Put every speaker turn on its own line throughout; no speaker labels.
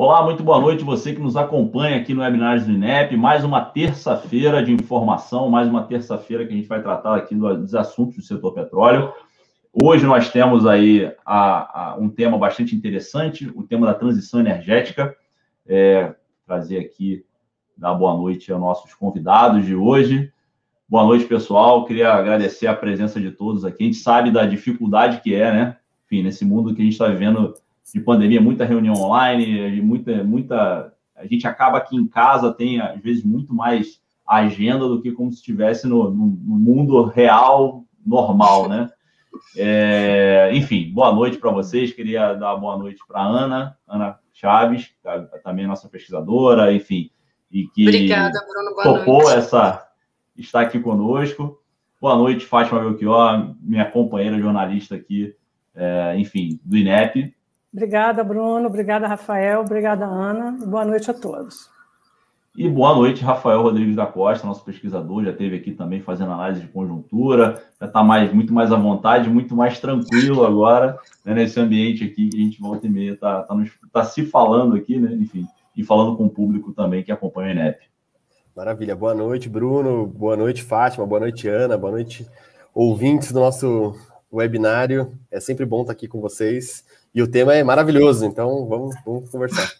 Olá, muito boa noite você que nos acompanha aqui no webinar do INEP. Mais uma terça-feira de informação, mais uma terça-feira que a gente vai tratar aqui dos assuntos do setor petróleo. Hoje nós temos aí a, a, um tema bastante interessante, o tema da transição energética. É, trazer aqui, dar boa noite aos nossos convidados de hoje. Boa noite, pessoal. Queria agradecer a presença de todos aqui. A gente sabe da dificuldade que é, né? Enfim, nesse mundo que a gente está vivendo de pandemia, muita reunião online, muita, muita. A gente acaba aqui em casa, tem às vezes muito mais agenda do que como se estivesse no, no, mundo real, normal, né? É, enfim, boa noite para vocês. Queria dar boa noite para Ana, Ana Chaves, tá, também nossa pesquisadora, enfim, e que
Obrigada, Bruno,
topou noite. essa está aqui conosco. Boa noite, Fátima Belchior, minha companheira jornalista aqui, é, enfim, do INEP.
Obrigada, Bruno. Obrigada, Rafael. Obrigada, Ana. Boa noite a todos.
E boa noite, Rafael Rodrigues da Costa, nosso pesquisador, já esteve aqui também fazendo análise de conjuntura, já está mais, muito mais à vontade, muito mais tranquilo agora, né, nesse ambiente aqui que a gente volta e meia está tá, tá, tá se falando aqui, né, enfim, e falando com o público também que acompanha o INEP.
Maravilha, boa noite, Bruno, boa noite, Fátima, boa noite, Ana, boa noite, ouvintes do nosso webinário, é sempre bom estar aqui com vocês. E o tema é maravilhoso, então vamos, vamos conversar.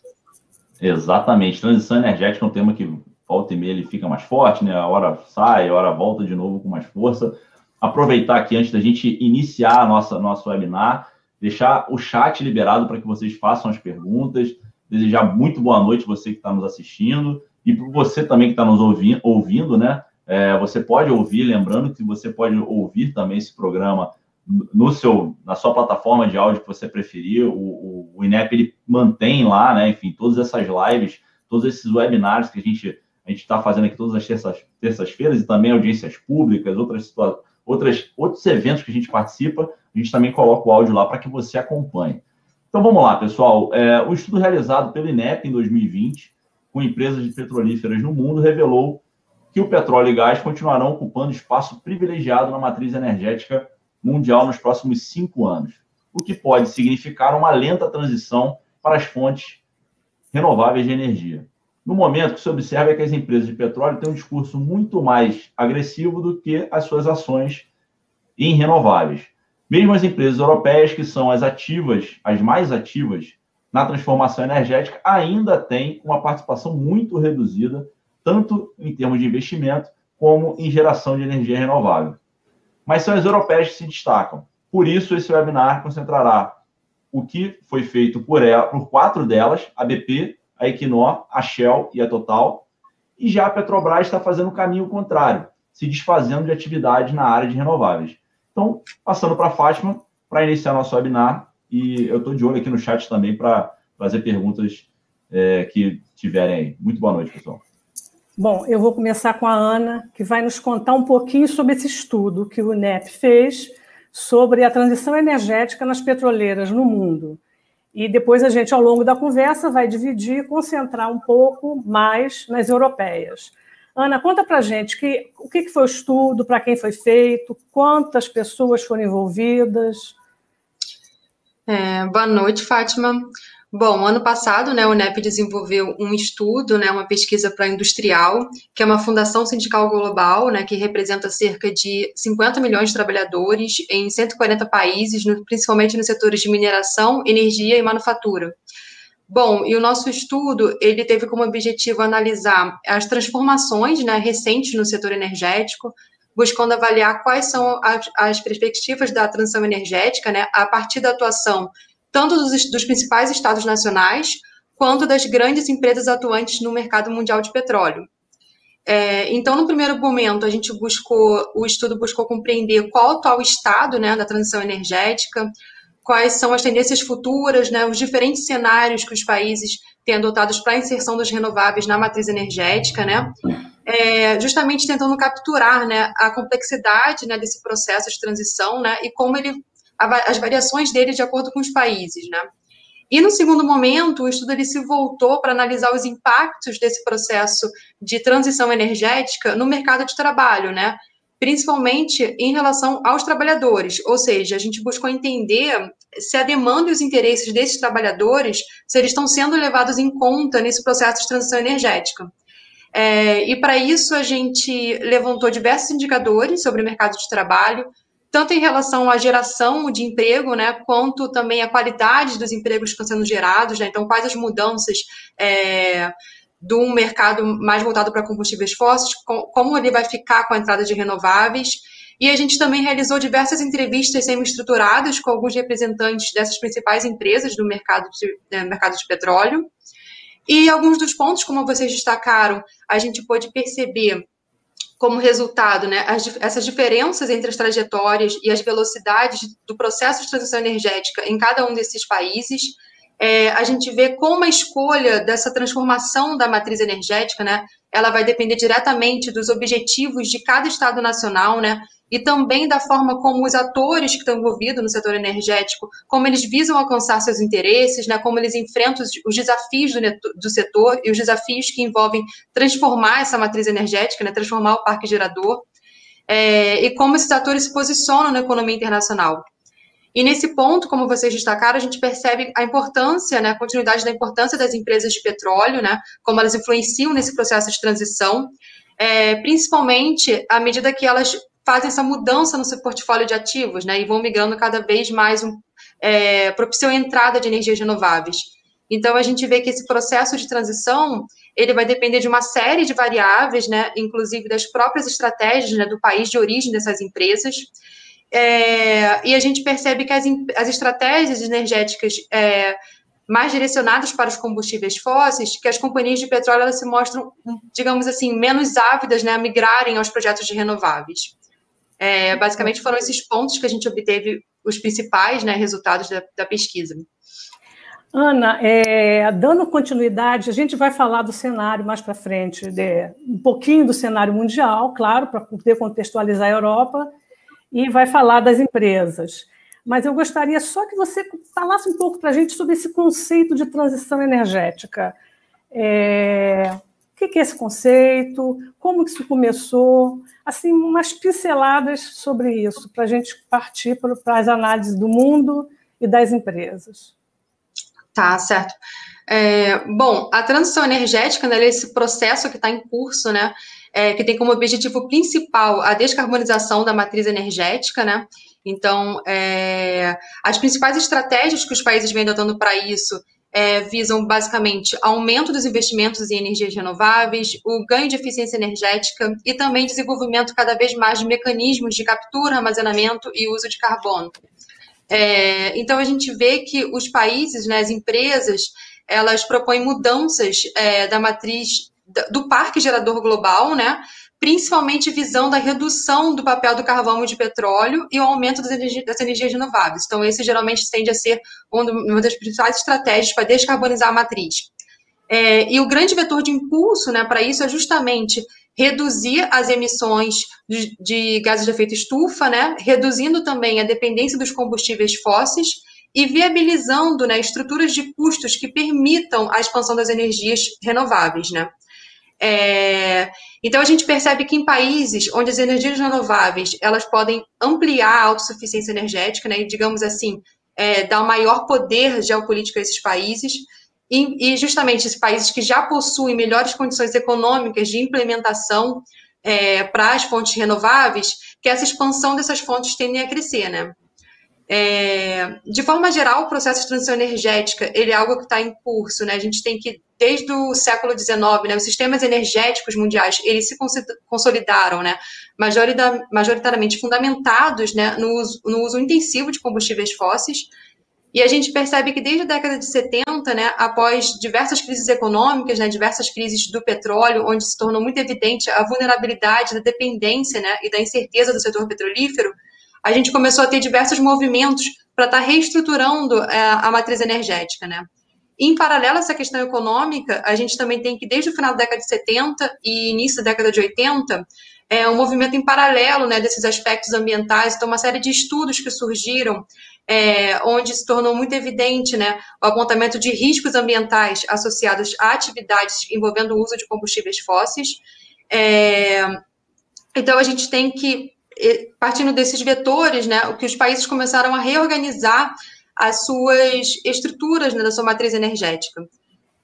Exatamente. Transição energética é um tema que volta e meia ele fica mais forte, né? A hora sai, a hora volta de novo com mais força. Aproveitar aqui antes da gente iniciar a nossa nosso webinar, deixar o chat liberado para que vocês façam as perguntas. Desejar muito boa noite você que está nos assistindo e para você também que está nos ouvindo, ouvindo né? É, você pode ouvir, lembrando que você pode ouvir também esse programa no seu, na sua plataforma de áudio que você preferir, o, o, o INEP ele mantém lá, né? Enfim, todas essas lives, todos esses webinars que a gente a gente está fazendo aqui todas as terças, terças-feiras e também audiências públicas, outras, outras, outros eventos que a gente participa, a gente também coloca o áudio lá para que você acompanhe. Então vamos lá, pessoal. É, o estudo realizado pelo INEP em 2020, com empresas de petrolíferas no mundo, revelou que o petróleo e gás continuarão ocupando espaço privilegiado na matriz energética mundial nos próximos cinco anos, o que pode significar uma lenta transição para as fontes renováveis de energia. No momento, o que se observa é que as empresas de petróleo têm um discurso muito mais agressivo do que as suas ações em renováveis. Mesmo as empresas europeias, que são as ativas, as mais ativas na transformação energética, ainda têm uma participação muito reduzida, tanto em termos de investimento como em geração de energia renovável mas são as europeias que se destacam. Por isso, esse webinar concentrará o que foi feito por, ela, por quatro delas, a BP, a Equinor, a Shell e a Total, e já a Petrobras está fazendo o caminho contrário, se desfazendo de atividade na área de renováveis. Então, passando para a Fátima, para iniciar nosso webinar, e eu estou de olho aqui no chat também para fazer perguntas é, que tiverem aí. Muito boa noite, pessoal.
Bom, eu vou começar com a Ana, que vai nos contar um pouquinho sobre esse estudo que o INEP fez sobre a transição energética nas petroleiras no mundo. E depois a gente, ao longo da conversa, vai dividir e concentrar um pouco mais nas europeias. Ana, conta para gente que, o que foi o estudo, para quem foi feito, quantas pessoas foram envolvidas.
É, boa noite, Fátima. Bom, ano passado, né, o NEP desenvolveu um estudo, né, uma pesquisa para industrial, que é uma fundação sindical global, né, que representa cerca de 50 milhões de trabalhadores em 140 países, no, principalmente nos setores de mineração, energia e manufatura. Bom, e o nosso estudo, ele teve como objetivo analisar as transformações né, recentes no setor energético, buscando avaliar quais são as, as perspectivas da transição energética, né, a partir da atuação tanto dos, dos principais estados nacionais, quanto das grandes empresas atuantes no mercado mundial de petróleo. É, então, no primeiro momento, a gente buscou, o estudo buscou compreender qual o atual estado né, da transição energética, quais são as tendências futuras, né, os diferentes cenários que os países têm adotados para a inserção das renováveis na matriz energética, né, é, justamente tentando capturar né, a complexidade né, desse processo de transição né, e como ele as variações dele de acordo com os países, né? E no segundo momento, o estudo ele se voltou para analisar os impactos desse processo de transição energética no mercado de trabalho, né? principalmente em relação aos trabalhadores, ou seja, a gente buscou entender se a demanda e os interesses desses trabalhadores, se eles estão sendo levados em conta nesse processo de transição energética. É, e para isso a gente levantou diversos indicadores sobre o mercado de trabalho, tanto em relação à geração de emprego, né, quanto também a qualidade dos empregos que estão sendo gerados, né, então quais as mudanças é, um mercado mais voltado para combustíveis fósseis, como ele vai ficar com a entrada de renováveis, e a gente também realizou diversas entrevistas semi-estruturadas com alguns representantes dessas principais empresas do mercado de, né, mercado de petróleo, e alguns dos pontos, como vocês destacaram, a gente pôde perceber como resultado, né, as, essas diferenças entre as trajetórias e as velocidades do processo de transição energética em cada um desses países, é, a gente vê como a escolha dessa transformação da matriz energética, né, ela vai depender diretamente dos objetivos de cada Estado nacional, né, e também da forma como os atores que estão envolvidos no setor energético, como eles visam alcançar seus interesses, né, como eles enfrentam os, os desafios do, do, setor e os desafios que envolvem transformar essa matriz energética, né, transformar o parque gerador, é, e como esses atores se posicionam na economia internacional. E nesse ponto, como vocês destacaram, a gente percebe a importância, né, a continuidade da importância das empresas de petróleo, né, como elas influenciam nesse processo de transição, é, principalmente à medida que elas fazem essa mudança no seu portfólio de ativos, né, e vão migrando cada vez mais, um, é, propiciam a entrada de energias renováveis. Então, a gente vê que esse processo de transição, ele vai depender de uma série de variáveis, né, inclusive das próprias estratégias né, do país de origem dessas empresas, é, e a gente percebe que as, as estratégias energéticas é, mais direcionadas para os combustíveis fósseis, que as companhias de petróleo elas se mostram, digamos assim, menos ávidas né, a migrarem aos projetos de renováveis. É, basicamente foram esses pontos que a gente obteve os principais né, resultados da, da pesquisa.
Ana, é, dando continuidade, a gente vai falar do cenário mais para frente, de, um pouquinho do cenário mundial, claro, para poder contextualizar a Europa, e vai falar das empresas. Mas eu gostaria só que você falasse um pouco para a gente sobre esse conceito de transição energética. É, o que é esse conceito? Como que isso começou? Assim, umas pinceladas sobre isso, para a gente partir para as análises do mundo e das empresas.
Tá, certo. É, bom, a transição energética, né, esse processo que está em curso, né, é, que tem como objetivo principal a descarbonização da matriz energética, né? Então, é, as principais estratégias que os países vêm adotando para isso é, visam basicamente aumento dos investimentos em energias renováveis, o ganho de eficiência energética e também desenvolvimento cada vez mais de mecanismos de captura, armazenamento e uso de carbono. É, então a gente vê que os países, né, as empresas, elas propõem mudanças é, da matriz do parque gerador global, né? Principalmente visando a redução do papel do carvão e de petróleo e o aumento das, energi das energias renováveis. Então, esse geralmente tende a ser uma das principais estratégias para descarbonizar a matriz. É, e o grande vetor de impulso né, para isso é justamente reduzir as emissões de, de gases de efeito estufa, né, reduzindo também a dependência dos combustíveis fósseis e viabilizando né, estruturas de custos que permitam a expansão das energias renováveis. Né. É, então a gente percebe que em países onde as energias renováveis elas podem ampliar a autossuficiência energética, né, e digamos assim, é, dar maior poder geopolítico a esses países, e, e, justamente esses países que já possuem melhores condições econômicas de implementação é, para as fontes renováveis, que essa expansão dessas fontes tendem a crescer, né? É, de forma geral, o processo de transição energética ele é algo que está em curso, né? A gente tem que desde o século XIX, né, os sistemas energéticos mundiais eles se consolidaram, né, majoritariamente fundamentados, né, no uso, no uso intensivo de combustíveis fósseis. E a gente percebe que desde a década de 70, né, após diversas crises econômicas, né, diversas crises do petróleo, onde se tornou muito evidente a vulnerabilidade da dependência, né, e da incerteza do setor petrolífero, a gente começou a ter diversos movimentos para estar tá reestruturando é, a matriz energética, né. Em paralelo a essa questão econômica, a gente também tem que, desde o final da década de 70 e início da década de 80, é um movimento em paralelo né, desses aspectos ambientais, então uma série de estudos que surgiram, é, onde se tornou muito evidente né, o apontamento de riscos ambientais associados a atividades envolvendo o uso de combustíveis fósseis. É, Então, a gente tem que, partindo desses vetores, né, que os países começaram a reorganizar as suas estruturas né, da sua matriz energética.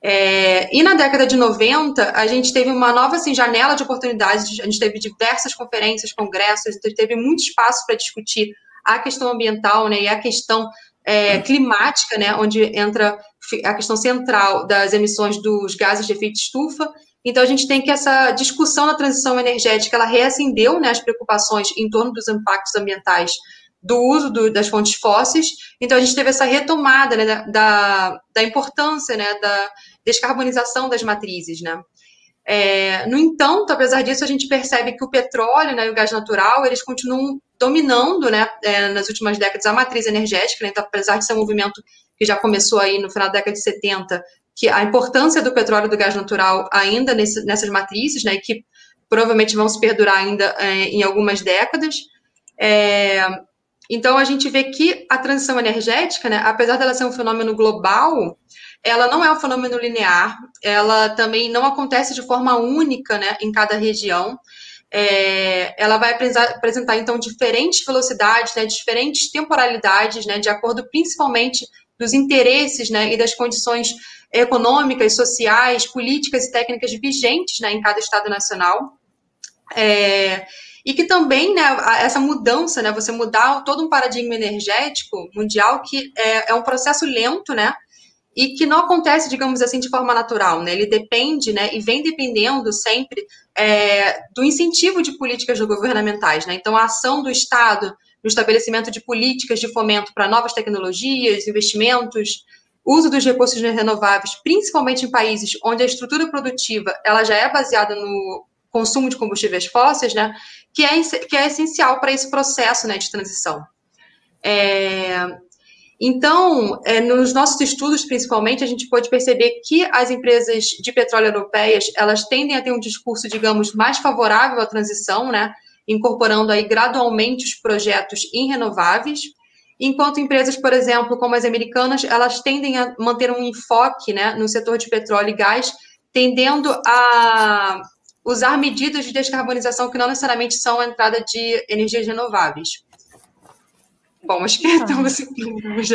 É, e na década de 90, a gente teve uma nova assim, janela de oportunidades, a gente teve diversas conferências, congressos, teve muito espaço para discutir a questão ambiental né, e a questão é, climática, né, onde entra a questão central das emissões dos gases de efeito estufa. Então, a gente tem que essa discussão da transição energética, ela reacendeu né, as preocupações em torno dos impactos ambientais do uso do, das fontes fósseis. Então, a gente teve essa retomada né, da, da importância né, da descarbonização das matrizes, né? É, no entanto, apesar disso, a gente percebe que o petróleo né, e o gás natural, eles continuam dominando, né, é, nas últimas décadas, a matriz energética, né, então, apesar de ser um movimento que já começou aí no final da década de 70, que a importância do petróleo e do gás natural ainda nesse, nessas matrizes, né, que provavelmente vão se perdurar ainda é, em algumas décadas, é, então a gente vê que a transição energética, né, apesar dela ser um fenômeno global, ela não é um fenômeno linear, ela também não acontece de forma única né, em cada região. É, ela vai apresentar, então, diferentes velocidades, né, diferentes temporalidades, né, de acordo principalmente dos interesses né, e das condições econômicas, sociais, políticas e técnicas vigentes né, em cada Estado nacional. É, e que também, né, essa mudança, né, você mudar todo um paradigma energético mundial, que é, é um processo lento, né, e que não acontece, digamos assim, de forma natural, né? Ele depende, né, e vem dependendo sempre é, do incentivo de políticas governamentais, né? Então, a ação do Estado no estabelecimento de políticas de fomento para novas tecnologias, investimentos, uso dos recursos renováveis, principalmente em países onde a estrutura produtiva ela já é baseada no consumo de combustíveis fósseis, né? Que é, que é essencial para esse processo, né, de transição. É, então, é, nos nossos estudos, principalmente, a gente pode perceber que as empresas de petróleo europeias, elas tendem a ter um discurso, digamos, mais favorável à transição, né, incorporando aí gradualmente os projetos em renováveis, enquanto empresas, por exemplo, como as americanas, elas tendem a manter um enfoque, né, no setor de petróleo e gás, tendendo a usar medidas de descarbonização que não necessariamente são a entrada de energias renováveis. Bom, acho que então você.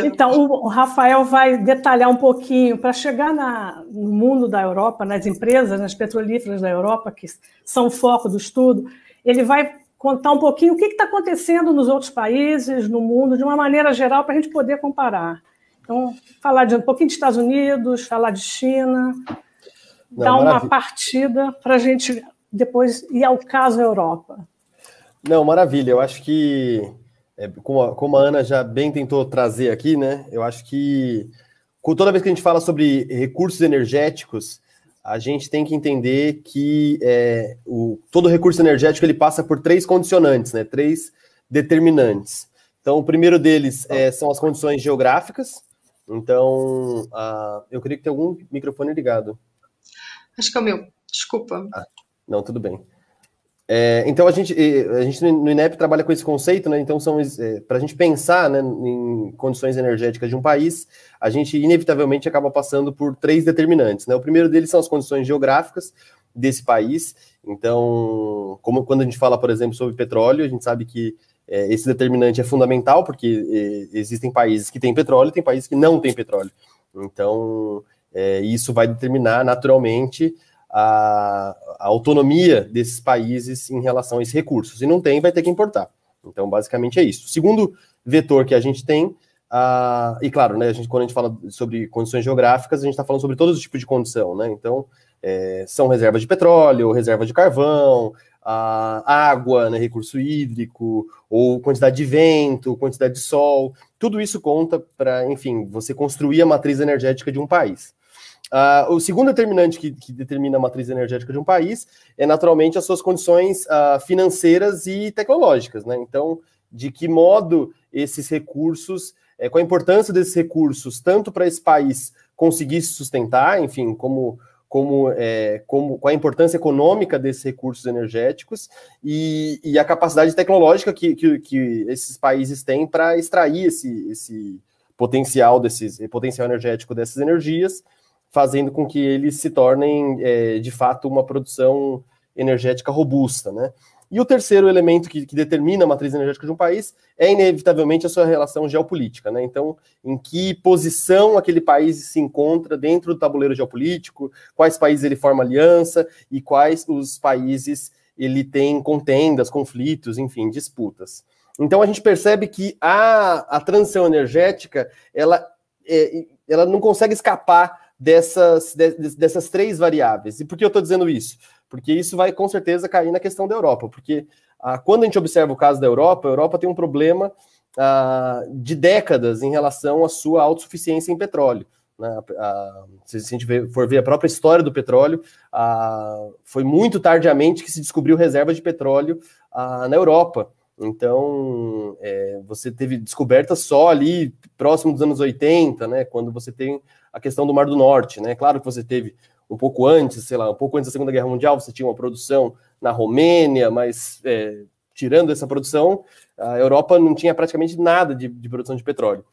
Então, o Rafael vai detalhar um pouquinho para chegar na, no mundo da Europa, nas empresas, nas petrolíferas da Europa, que são o foco do estudo. Ele vai contar um pouquinho o que está acontecendo nos outros países, no mundo, de uma maneira geral, para a gente poder comparar. Então, falar de um pouquinho de Estados Unidos, falar de China, Não, dar maravilha. uma partida para a gente depois ir ao caso Europa.
Não, maravilha. Eu acho que é, como, a, como a Ana já bem tentou trazer aqui, né? Eu acho que toda vez que a gente fala sobre recursos energéticos, a gente tem que entender que é, o, todo recurso energético ele passa por três condicionantes, né? Três determinantes. Então, o primeiro deles é, são as condições geográficas. Então, a, eu queria que tem algum microfone ligado.
Acho que é o meu. Desculpa. Ah,
não, tudo bem. É, então a gente, a gente no INEP trabalha com esse conceito, né? Então são é, para a gente pensar né, em condições energéticas de um país, a gente inevitavelmente acaba passando por três determinantes. Né? O primeiro deles são as condições geográficas desse país. Então, como quando a gente fala, por exemplo, sobre petróleo, a gente sabe que é, esse determinante é fundamental, porque existem países que têm petróleo e tem países que não têm petróleo. Então, é, isso vai determinar naturalmente a, a, autonomia desses países em relação a esses recursos. E não tem, vai ter que importar. Então, basicamente é isso. O segundo vetor que a gente tem, uh, e claro, né, a gente, quando a gente fala sobre condições geográficas, a gente está falando sobre todos os tipos de condição, né? Então, é, são reservas de petróleo, reservas de carvão, a água, né, recurso hídrico, ou quantidade de vento, quantidade de sol, tudo isso conta para, enfim, você construir a matriz energética de um país. Uh, o segundo determinante que, que, determina a matriz energética de um país é naturalmente as suas condições uh, financeiras e tecnológicas, né? Então, de que modo esses recursos, é, qual a importância desses recursos, tanto para esse país conseguir se sustentar, enfim, como, como, é, como qual a importância econômica desses recursos energéticos e, e a capacidade tecnológica que, que, que esses países têm para extrair esse, esse potencial desses potencial energético dessas energias fazendo com que eles se tornem, é, de fato, uma produção energética robusta, né? E o terceiro elemento que, que, determina a matriz energética de um país é, inevitavelmente, a sua relação geopolítica. Né? Então, em que posição aquele país se encontra dentro do tabuleiro geopolítico, quais países ele forma aliança e quais os países ele tem contendas, conflitos, enfim, disputas. Então, a gente percebe que a, a transição energética ela, é, ela não consegue escapar dessas, de, dessas três variáveis. E por que eu estou dizendo isso? porque isso vai com certeza cair na questão da Europa, porque ah, quando a gente observa o caso da Europa, a Europa tem um problema ah, de décadas em relação à sua autossuficiência em petróleo. Né? Se a gente for ver a própria história do petróleo, ah, foi muito tardiamente que se descobriu reservas de petróleo ah, na Europa. Então, é, você teve descobertas só ali próximo dos anos 80, né, quando você tem a questão do Mar do Norte, né? Claro que você teve um pouco antes, sei lá, um pouco antes da Segunda Guerra Mundial, você tinha uma produção na Romênia, mas é, tirando essa produção, a Europa não tinha praticamente nada de, de, produção de petróleo.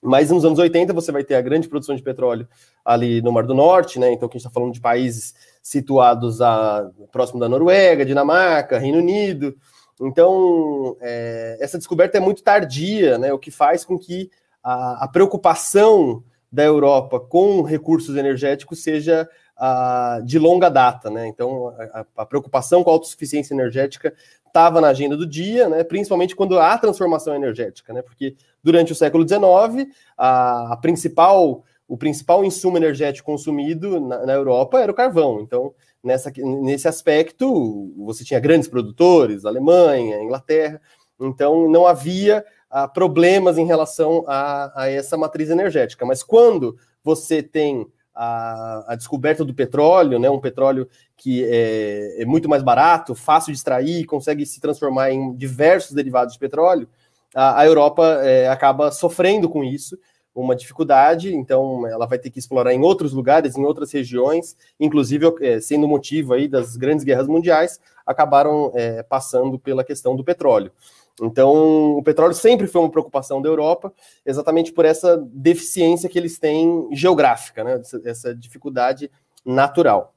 Mas nos anos 80 você vai ter a grande produção de petróleo ali no Mar do Norte, né? Então, que a gente está falando de países situados a, próximo da Noruega, Dinamarca, Reino Unido. Então, é, essa descoberta é muito tardia, né? O que faz com que a, a preocupação da Europa com recursos energéticos seja uh, de longa data, né? Então, a, a preocupação com a autossuficiência energética estava na agenda do dia, né? Principalmente quando há transformação energética, né? Porque durante o século XIX, a, a principal o principal insumo energético consumido na, na, Europa era o carvão. Então, nessa, nesse aspecto, você tinha grandes produtores, Alemanha, Inglaterra. Então, não havia ah, problemas em relação a, a, essa matriz energética. Mas quando você tem a, a, descoberta do petróleo, né, um petróleo que é, é, muito mais barato, fácil de extrair, consegue se transformar em diversos derivados de petróleo, a, a Europa é, acaba sofrendo com isso, uma dificuldade, então ela vai ter que explorar em outros lugares, em outras regiões, inclusive é, sendo motivo aí das grandes guerras mundiais, acabaram é, passando pela questão do petróleo. Então, o petróleo sempre foi uma preocupação da Europa, exatamente por essa deficiência que eles têm geográfica, né? essa dificuldade natural.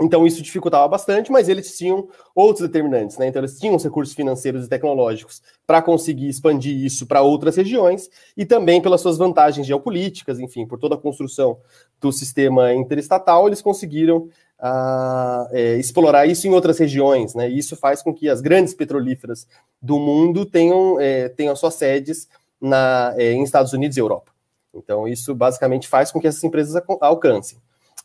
Então, isso dificultava bastante, mas eles tinham outros determinantes, né? Então, eles tinham os recursos financeiros e tecnológicos para conseguir expandir isso para outras regiões e também pelas suas vantagens geopolíticas, enfim, por toda a construção do sistema interestatal, eles conseguiram uh, é, explorar isso em outras regiões, né? Isso faz com que as grandes petrolíferas do mundo tenham, é, tenham suas sedes na, é, em Estados Unidos e Europa. Então, isso basicamente faz com que essas empresas alcancem.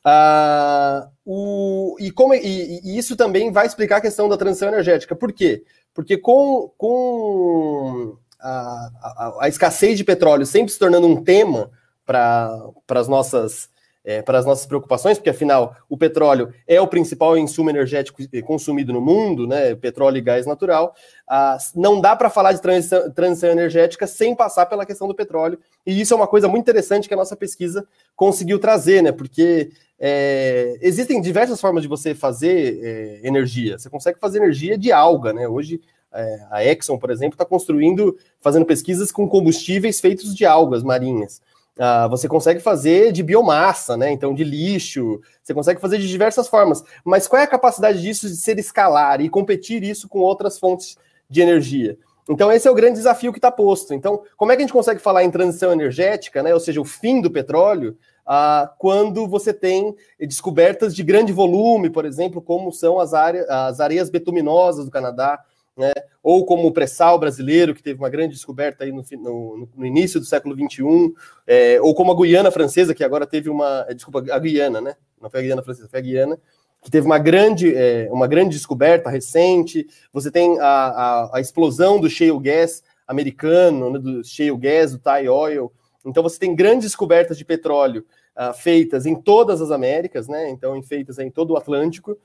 Ah, o, e, como, e, e, isso também vai explicar a questão da transição energética. Por quê? Porque com, com a, a, a escassez de petróleo sempre se tornando um tema para as nossas é, para as nossas preocupações, porque afinal o petróleo é o principal insumo energético consumido no mundo, né? Petróleo e gás natural. Ah, não dá para falar de transição, transição, energética sem passar pela questão do petróleo, e isso é uma coisa muito interessante que a nossa pesquisa conseguiu trazer, né? Porque é, existem diversas formas de você fazer é, energia. Você consegue fazer energia de alga, né? Hoje é, a Exxon, por exemplo, está construindo, fazendo pesquisas com combustíveis feitos de algas marinhas. Uh, você consegue fazer de biomassa, né? Então, de lixo, você consegue fazer de diversas formas. Mas qual é a capacidade disso de ser escalar e competir isso com outras fontes de energia? Então, esse é o grande desafio que está posto. Então, como é que a gente consegue falar em transição energética, né? Ou seja, o fim do petróleo, uh, quando você tem descobertas de grande volume, por exemplo, como são as, áreas, as areias betuminosas do Canadá, né? ou como o pré-sal brasileiro, que teve uma grande descoberta aí no, no, no início do século XXI, é, ou como a Guiana francesa, que agora teve uma. É, desculpa, a Guiana, né? Não foi a Guiana francesa, foi a Guiana, que teve uma grande, é, uma grande descoberta recente. Você tem a, a, a explosão do shale gas americano, né, do shale gas, do Thai oil. Então você tem grandes descobertas de petróleo uh, feitas em todas as Américas, né? Então, feitas em todo o Atlântico.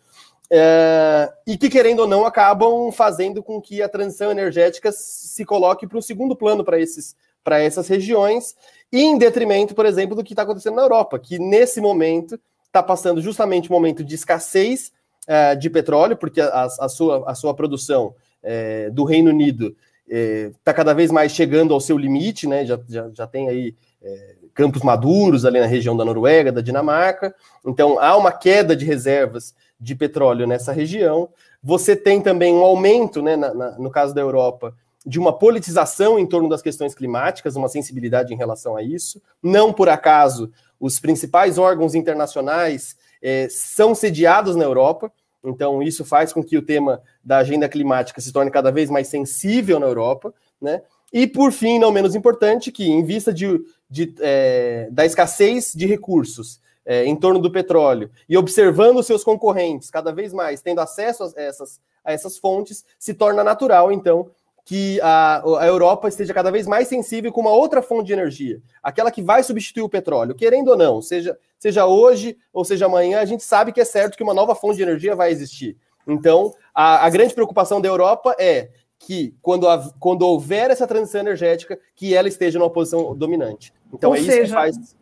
É, e que, querendo ou não, acabam fazendo com que a transição energética se coloque para um segundo plano para esses para essas regiões, em detrimento, por exemplo, do que está acontecendo na Europa, que nesse momento está passando justamente um momento de escassez é, de petróleo, porque a, a, sua, a sua produção é, do Reino Unido está é, cada vez mais chegando ao seu limite, né? Já, já, já tem aí é, campos maduros ali na região da Noruega, da Dinamarca. Então há uma queda de reservas de petróleo nessa região. Você tem também um aumento, né, na, na, no caso da Europa, de uma politização em torno das questões climáticas, uma sensibilidade em relação a isso. Não por acaso, os principais órgãos internacionais é, são sediados na Europa, então isso faz com que o tema da agenda climática se torne cada vez mais sensível na Europa, né? E por fim, não menos importante, que em vista de, de é, da escassez de recursos é, em torno do petróleo e observando seus concorrentes cada vez mais tendo acesso a essas, a essas fontes, se torna natural, então, que a, a, Europa esteja cada vez mais sensível com uma outra fonte de energia, aquela que vai substituir o petróleo, querendo ou não, seja, seja hoje ou seja amanhã, a gente sabe que é certo que uma nova fonte de energia vai existir. Então, a, a grande preocupação da Europa é que quando, a, quando houver essa transição energética, que ela esteja numa posição dominante. Então, ou é seja, isso que faz.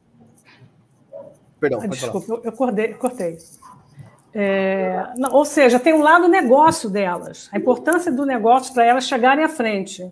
Perdão, Desculpa, falar. eu cortei. cortei. É, não, ou seja, tem um lado negócio delas, a importância do negócio para elas chegarem à frente.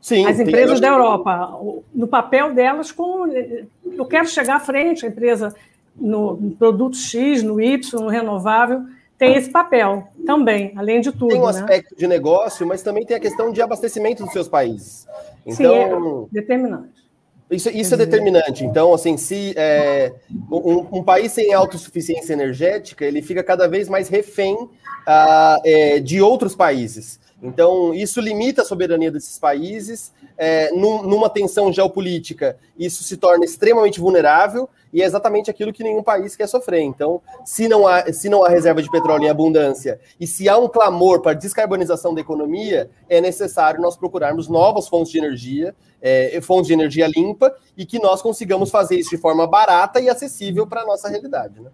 Sim, As empresas da Europa, no papel delas, como eu quero chegar à frente, a empresa no, no produto X, no Y, no renovável, tem esse papel também, além de tudo.
Tem um
né?
aspecto de negócio, mas também tem a questão de abastecimento dos seus países.
Então, Sim, é determinante.
Isso, isso é determinante. Então, assim, se é, um, um, país sem autossuficiência energética, ele fica cada vez mais refém uh, é, de outros países. Então, isso limita a soberania desses países. É, num, numa tensão geopolítica, isso se torna extremamente vulnerável e é exatamente aquilo que nenhum país quer sofrer. Então, se não há, se não há reserva de petróleo em abundância e se há um clamor para descarbonização da economia, é necessário nós procurarmos novas fontes de energia é, fontes de energia limpa e que nós consigamos fazer isso de forma barata e acessível para a nossa realidade. Né?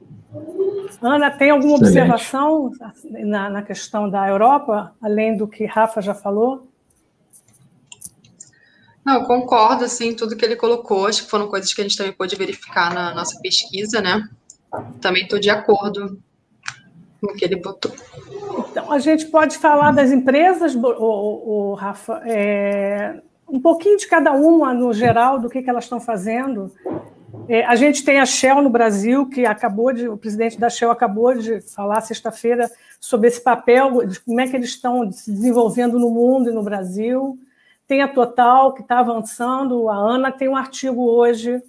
Ana, tem alguma Excelente. observação na, na questão da Europa, além do que Rafa já falou?
Não, concordo, assim, tudo que ele colocou, acho que foram coisas que a gente também pôde verificar na nossa pesquisa, né? Também estou de acordo com o que ele botou.
Então, a gente pode falar das empresas, o, o, Rafa, é, um pouquinho de cada uma no geral do que, que elas estão fazendo. É, a gente tem a Shell no Brasil, que acabou de, o presidente da Shell acabou de falar sexta-feira sobre esse papel, de como é que eles estão se desenvolvendo no mundo e no Brasil. Tem a Total, que está avançando, a Ana tem um artigo hoje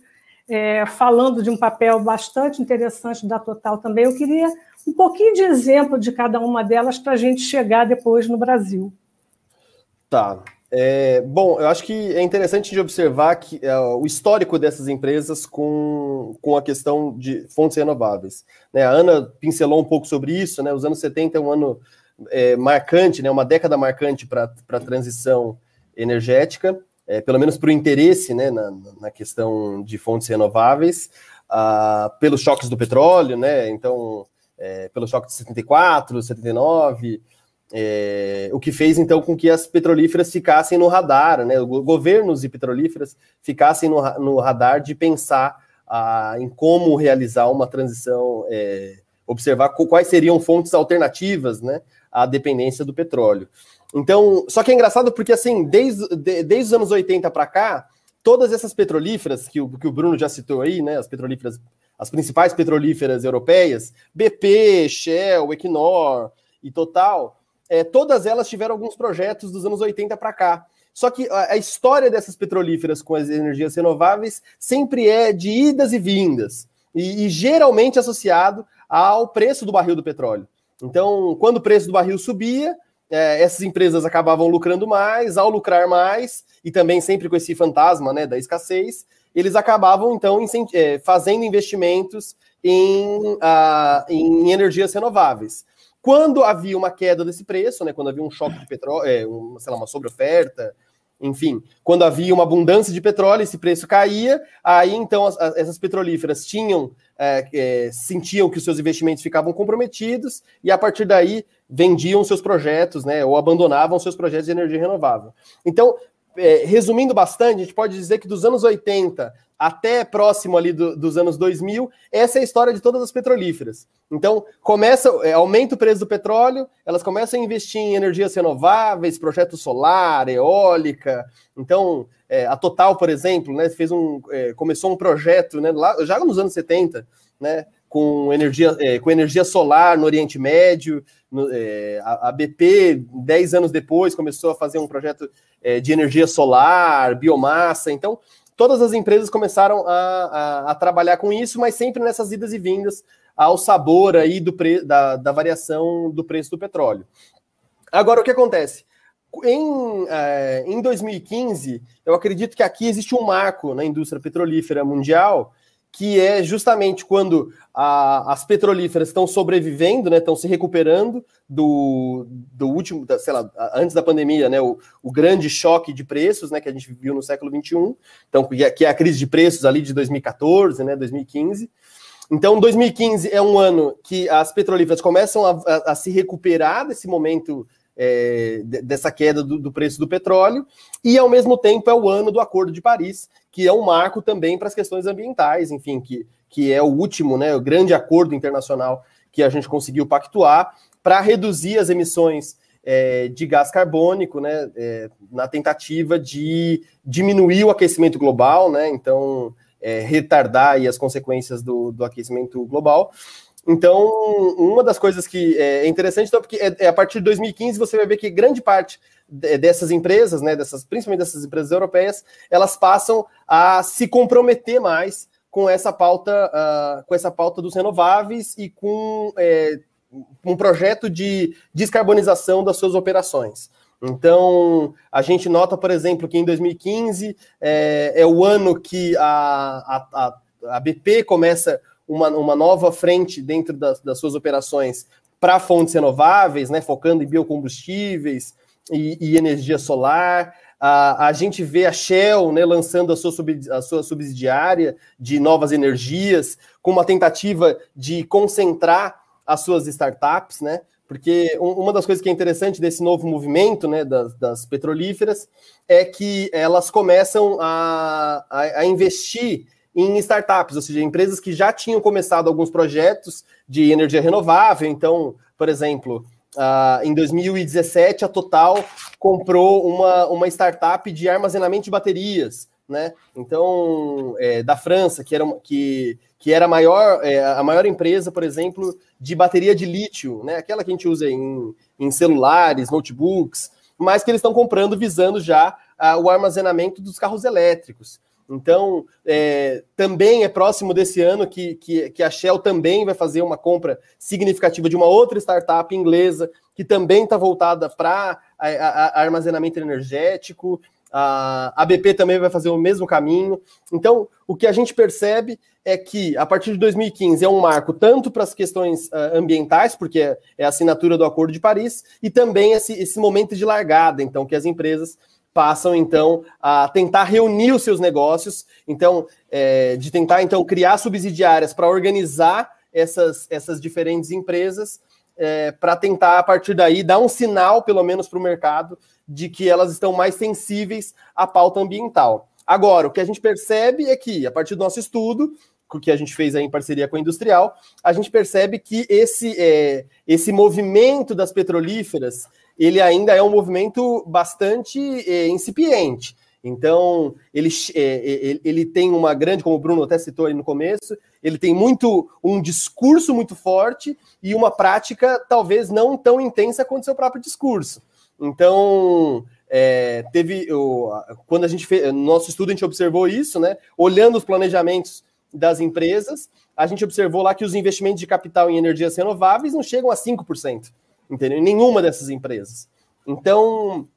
é, falando de um papel bastante interessante da Total também. Eu queria um pouquinho de exemplo de cada uma delas para a gente chegar depois no Brasil.
Tá. É, bom, eu acho que é interessante de observar que é, o histórico dessas empresas com, com a questão de fontes renováveis. Né? A Ana pincelou um pouco sobre isso, né? Os anos 70 é um ano é, marcante, né? uma década marcante para a transição energética, é, pelo menos para o interesse né? na, na questão de fontes renováveis, ah, pelos choques do petróleo, né? Então, é, pelo choque de 74, 79 é, o que fez então com que as petrolíferas ficassem no radar, né? Governos e petrolíferas ficassem no, no radar de pensar ah, em como realizar uma transição, é, observar quais seriam fontes alternativas, né, à dependência do petróleo. Então, só que é engraçado porque assim, desde, de, desde os anos 80 para cá, todas essas petrolíferas que o, que o Bruno já citou aí, né, as petrolíferas, as principais petrolíferas europeias, BP, Shell, Equinor e Total, é, todas elas tiveram alguns projetos dos anos 80 para cá. Só que a, a, história dessas petrolíferas com as energias renováveis sempre é de idas e vindas, e, e geralmente associado ao preço do barril do petróleo. Então, quando o preço do barril subia, é, essas empresas acabavam lucrando mais, ao lucrar mais, e também sempre com esse fantasma né, da escassez, eles acabavam, então, é, fazendo investimentos em, uh, em energias renováveis. Quando havia uma queda desse preço, né, quando havia um choque de petróleo, é, um, sei lá, uma sobreoferta, enfim, quando havia uma abundância de petróleo, esse preço caía, aí então as, as, essas petrolíferas tinham, é, é, sentiam que os seus investimentos ficavam comprometidos e a partir daí vendiam seus projetos, né, ou abandonavam seus projetos de energia renovável. Então, é, resumindo bastante, a gente pode dizer que dos anos 80 até próximo ali do, dos anos 2000, essa é a história de todas as petrolíferas. Então, começa, é, aumenta o preço do petróleo, elas começam a investir em energias renováveis, projeto solar, eólica. Então, é, a Total, por exemplo, né, fez um, é, começou um projeto né, lá, já nos anos 70, né, com energia, é, com energia solar no Oriente Médio. É, a, BP, dez anos depois, começou a fazer um projeto é, de energia solar, biomassa. Então, todas as empresas começaram a, a, a, trabalhar com isso, mas sempre nessas idas e vindas ao sabor aí do pre, da, da variação do preço do petróleo. Agora, o que acontece? Em, é, em 2015, eu acredito que aqui existe um marco na indústria petrolífera mundial, que é justamente quando a, as petrolíferas estão sobrevivendo, né, estão se recuperando do, do último, da, sei lá, antes da pandemia, né, o, o, grande choque de preços, né, que a gente viu no século 21, então que é a crise de preços ali de 2014, né, 2015. Então, 2015 é um ano que as petrolíferas começam a, a, a se recuperar desse momento é, dessa queda do, do, preço do petróleo, e ao mesmo tempo é o ano do Acordo de Paris, que é um marco também para as questões ambientais, enfim, que, que é o último, né, o grande acordo internacional que a gente conseguiu pactuar para reduzir as emissões é, de gás carbônico, né, é, na tentativa de diminuir o aquecimento global, né, então é, retardar as consequências do, do aquecimento global. Então, uma das coisas que é interessante, então, porque é, é, a partir de 2015 você vai ver que grande parte dessas empresas, né, dessas, principalmente dessas empresas europeias, elas passam a se comprometer mais com essa pauta, uh, com essa pauta dos renováveis e com é, um projeto de descarbonização das suas operações. Então, a gente nota, por exemplo, que em 2015 é, é o ano que a, a, a BP começa uma, uma nova frente dentro das, das suas operações para fontes renováveis, né, focando em biocombustíveis e, e energia solar. A, a, gente vê a Shell né, lançando a sua, sub, a sua subsidiária de novas energias, com uma tentativa de concentrar as suas startups, né? Porque uma das coisas que é interessante desse novo movimento né, das, das petrolíferas é que elas começam a, a, a investir em startups, ou seja, empresas que já tinham começado alguns projetos de energia renovável. Então, por exemplo, uh, em 2017, a Total comprou uma, uma startup de armazenamento de baterias, né? Então, é, da França, que era, que, que era a, maior, é, a maior empresa, por exemplo, de bateria de lítio, né? Aquela que a gente usa em, em celulares, notebooks, mas que eles estão comprando visando já uh, o armazenamento dos carros elétricos. Então, é, também é próximo desse ano que, que, que, a Shell também vai fazer uma compra significativa de uma outra startup inglesa, que também está voltada para armazenamento energético. A, a BP também vai fazer o mesmo caminho. Então, o que a gente percebe é que, a partir de 2015, é um marco tanto para as questões uh, ambientais, porque é, é, a assinatura do Acordo de Paris, e também esse, esse momento de largada, então, que as empresas passam então a tentar reunir os seus negócios, então é, de tentar então criar subsidiárias para organizar essas, essas diferentes empresas, é, para tentar a partir daí dar um sinal, pelo menos para o mercado, de que elas estão mais sensíveis à pauta ambiental. Agora, o que a gente percebe é que, a partir do nosso estudo, que a gente fez aí em parceria com a Industrial, a gente percebe que esse, é, esse movimento das petrolíferas ele ainda é um movimento bastante é, incipiente. Então, ele, é, é ele tem uma grande, como o Bruno até citou aí no começo, ele tem muito um discurso muito forte e uma prática talvez não tão intensa quanto seu próprio discurso. Então, é, teve quando a gente fez no nosso estudo a gente observou isso, né? Olhando os planejamentos das empresas, a gente observou lá que os investimentos de capital em energias renováveis não chegam a 5% entendeu? Em nenhuma dessas empresas. Então,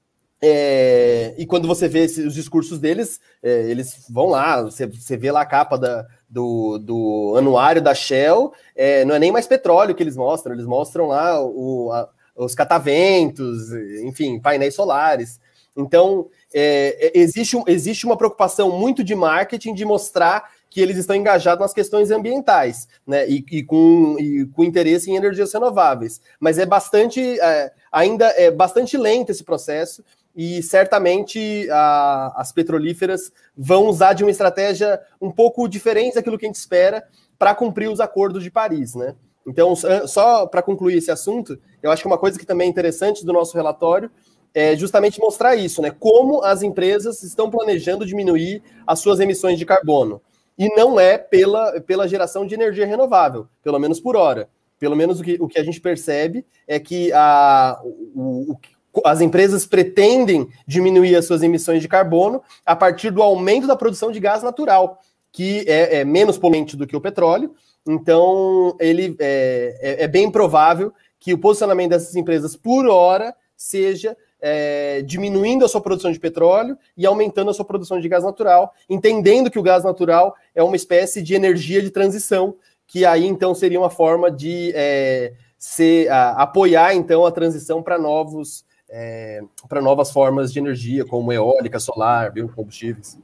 é, e quando você vê esse, os discursos deles, é, eles vão lá, você, você vê lá a capa da, do, do anuário da Shell, é, não é nem mais petróleo que eles mostram, eles mostram lá o, a, os cataventos, enfim, painéis solares. Então, é, é, existe, existe uma preocupação muito de marketing de mostrar que eles estão engajados nas questões ambientais, né? E, e, com, e com interesse em energias renováveis. Mas é bastante, é, ainda é bastante lento esse processo. e certamente a, as petrolíferas vão usar de uma estratégia um pouco diferente daquilo que a gente espera para cumprir os acordos de Paris, né? Então, só para concluir esse assunto, eu acho que uma coisa que também é interessante do nosso relatório é justamente mostrar isso, né? Como as empresas estão planejando diminuir as suas emissões de carbono. E não é pela, pela geração de energia renovável, pelo menos por hora. Pelo menos o que, o que a gente percebe é que a, o, o, as empresas pretendem diminuir as suas emissões de carbono a partir do aumento da produção de gás natural, que é, é menos poluente do que o petróleo. Então, ele é, é, é, bem provável que o posicionamento dessas empresas por hora seja é, diminuindo a sua produção de petróleo e aumentando a sua produção de gás natural, entendendo que o gás natural é uma espécie de energia de transição, que aí então seria uma forma de é, ser, a, apoiar então a transição para novos é, para novas formas de energia, como eólica, solar, biocombustíveis.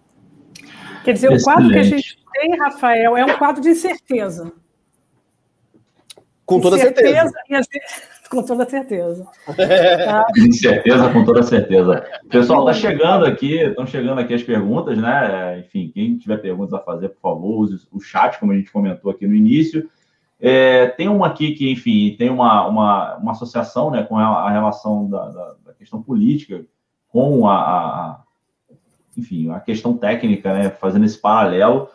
Quer dizer, Excelente. o quadro que a gente tem, Rafael, é um quadro de incerteza.
Com toda incerteza,
certeza. Com toda certeza.
Tá? Incerteza, com toda certeza. Pessoal, tá chegando aqui, estão chegando aqui as perguntas, né? Enfim, quem tiver perguntas a fazer, por favor, use o chat, como a gente comentou aqui no início. É, tem uma aqui que, enfim, tem uma, uma, uma associação né, com a, relação da, da, da, questão política com a, a, enfim, a questão técnica, né, fazendo esse paralelo.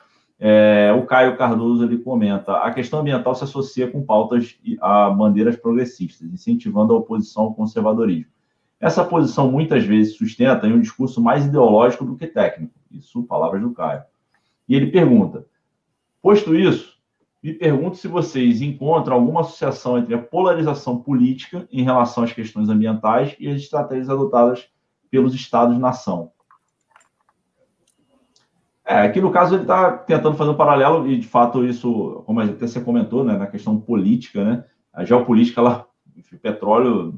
É, o Caio Cardoso ele comenta: a questão ambiental se associa com pautas a bandeiras progressistas, incentivando a oposição ao conservadorismo. Essa posição muitas vezes sustenta em um discurso mais ideológico do que técnico. Isso, palavras do Caio. E ele pergunta: posto isso, me pergunto se vocês encontram alguma associação entre a polarização política em relação às questões ambientais e as estratégias adotadas pelos Estados-nação. É, aqui no caso ele está tentando fazer um paralelo, e de fato isso, como até você comentou, né, na questão política, né, a geopolítica, ela, o petróleo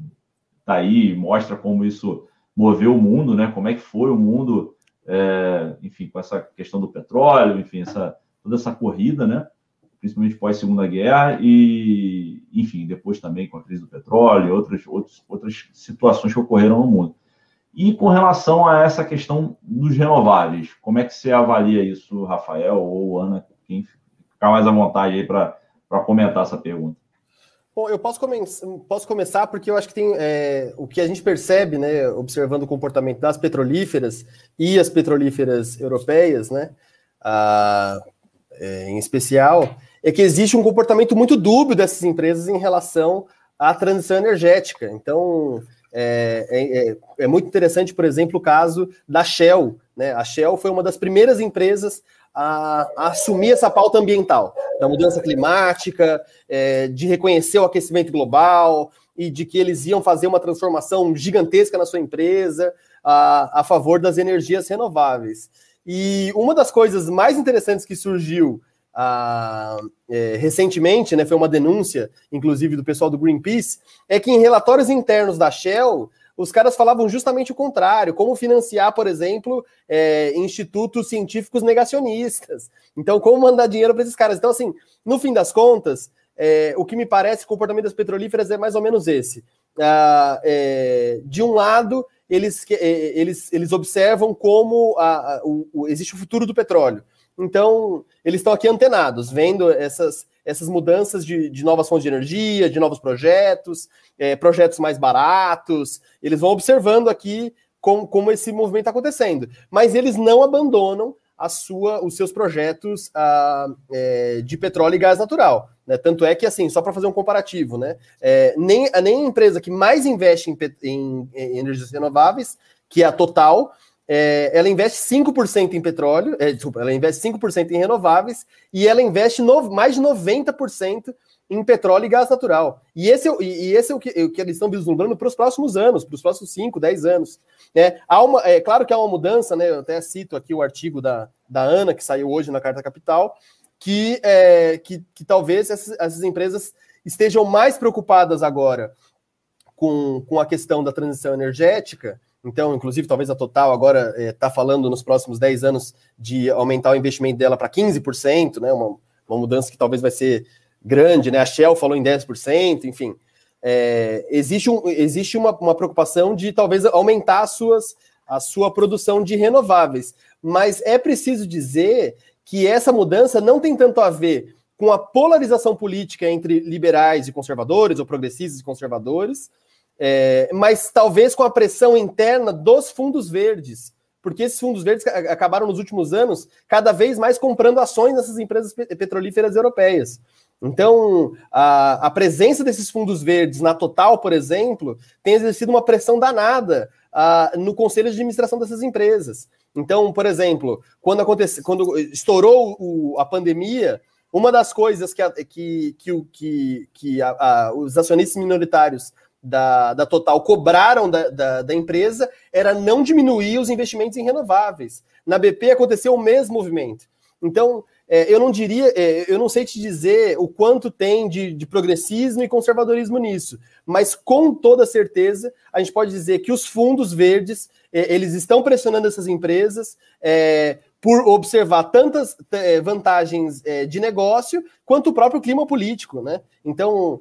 está aí, mostra como isso moveu o mundo, né, como é que foi o mundo, é, enfim, com essa questão do petróleo, enfim, essa, toda essa corrida, né, principalmente pós-segunda guerra, e, enfim, depois também com a crise do petróleo e outras, outras, outras situações que ocorreram no mundo. E com relação a essa questão dos renováveis, como é que você avalia isso, Rafael ou Ana? Quem ficar mais à vontade aí para comentar essa pergunta.
Bom, eu posso, come posso começar porque eu acho que tem é, o que a gente percebe, né, observando o comportamento das petrolíferas e as petrolíferas europeias, né, ah, é, em especial, é que existe um comportamento muito dúbio dessas empresas em relação à transição energética. Então, é, é, é, é muito interessante, por exemplo, o caso da Shell. Né? A Shell foi uma das primeiras empresas a, a assumir essa pauta ambiental, da mudança climática, é, de reconhecer o aquecimento global e de que eles iam fazer uma transformação gigantesca na sua empresa a, a favor das energias renováveis. E uma das coisas mais interessantes que surgiu ah, é, recentemente, né, foi uma denúncia, inclusive do pessoal do Greenpeace, é que em relatórios internos da Shell, os caras falavam justamente o contrário, como financiar, por exemplo, é, institutos científicos negacionistas. Então, como mandar dinheiro para esses caras. Então, assim, no fim das contas, é, o que me parece o comportamento das petrolíferas é mais ou menos esse. Ah, é, de um lado, eles, é, eles, eles observam como a, a, o, existe o futuro do petróleo. Então, eles estão aqui antenados, vendo essas, essas mudanças de, de novas fontes de energia, de novos projetos, é, projetos mais baratos. Eles vão observando aqui como, como esse movimento está acontecendo. Mas eles não abandonam a sua, os seus projetos ah, é, de petróleo e gás natural. Né? Tanto é que, assim, só para fazer um comparativo, né? É, nem, nem a empresa que mais investe em, em, em energias renováveis, que é a Total, é, ela investe 5% em petróleo, é, desculpa, ela investe 5% em renováveis e ela investe no, mais de 90% em petróleo e gás natural. E esse, é, e esse é o que, o que eles estão vislumbrando para os próximos anos, para os próximos 5, 10 anos. Né? Há uma, é claro que há uma mudança, né? Eu até cito aqui o artigo da, da Ana, que saiu hoje na Carta Capital, que, é, que, que talvez essas, essas empresas estejam mais preocupadas agora com, com a questão da transição energética então, inclusive, talvez a Total agora está eh, é, falando nos próximos 10 anos de aumentar o investimento dela para 15%, né? Uma, uma mudança que talvez vai ser grande, né? A Shell falou em 10%, enfim. é, existe, um, existe uma, uma preocupação de talvez aumentar as suas, a sua produção de renováveis. Mas é preciso dizer que essa mudança não tem tanto a ver com a polarização política entre liberais e conservadores, ou progressistas e conservadores, é, mas talvez com a pressão interna dos fundos verdes, porque esses fundos verdes acabaram nos últimos anos cada vez mais comprando ações nessas empresas petrolíferas europeias. Então, a, a, presença desses fundos verdes na Total, por exemplo, tem exercido uma pressão danada no conselho de administração dessas empresas. Então, por exemplo, quando, aconteceu, quando estourou o, a pandemia, uma das coisas que, que, que, que, que a, a, os acionistas minoritários da, da Total cobraram da, da, da, empresa era não diminuir os investimentos em renováveis. Na BP aconteceu o mesmo movimento. Então, é, eu não diria, é, eu não sei te dizer o quanto tem de, de, progressismo e conservadorismo nisso, mas com toda certeza a gente pode dizer que os fundos verdes é, eles estão pressionando essas empresas é, por observar tantas é, vantagens é, de negócio quanto o próprio clima político, né? Então,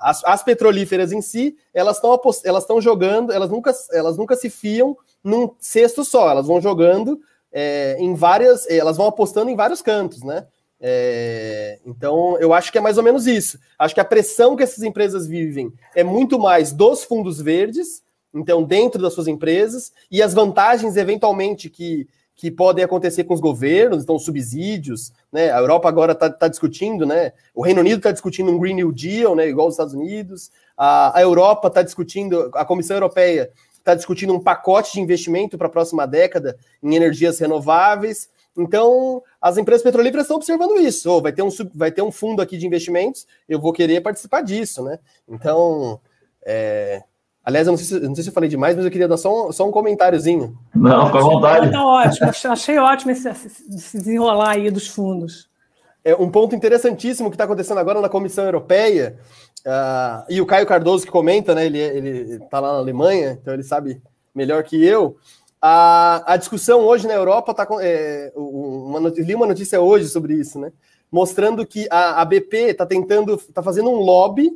as, as, petrolíferas em si, elas estão elas estão jogando, elas nunca, elas nunca se fiam num cesto só, elas vão jogando é, em várias. Elas vão apostando em vários cantos, né? É, então, eu acho que é mais ou menos isso. Acho que a pressão que essas empresas vivem é muito mais dos fundos verdes, então, dentro das suas empresas, e as vantagens, eventualmente, que, que podem acontecer com os governos, então, subsídios, né? A Europa agora está tá discutindo, né? O Reino Unido está discutindo um Green New Deal, né? Igual os Estados Unidos. A, a Europa está discutindo, a Comissão Europeia está discutindo um pacote de investimento para a próxima década em energias renováveis. Então, as empresas petrolíferas estão observando isso. Oh, vai, ter um, vai ter um fundo aqui de investimentos, eu vou querer participar disso, né? Então, é... aliás, eu não, sei se, não sei se eu falei demais, mas eu queria dar só um, só um comentáriozinho.
Não, com a vontade.
Está ótimo, achei ótimo esse, esse desenrolar aí dos fundos.
É um ponto interessantíssimo que está acontecendo agora na Comissão Europeia Uh, e o Caio Cardoso que comenta, né? Ele, ele tá lá na Alemanha, então ele sabe melhor que eu. A, a discussão hoje na Europa tá com. É, uma, li uma notícia hoje sobre isso, né? Mostrando que a, a BP está tentando, está fazendo um lobby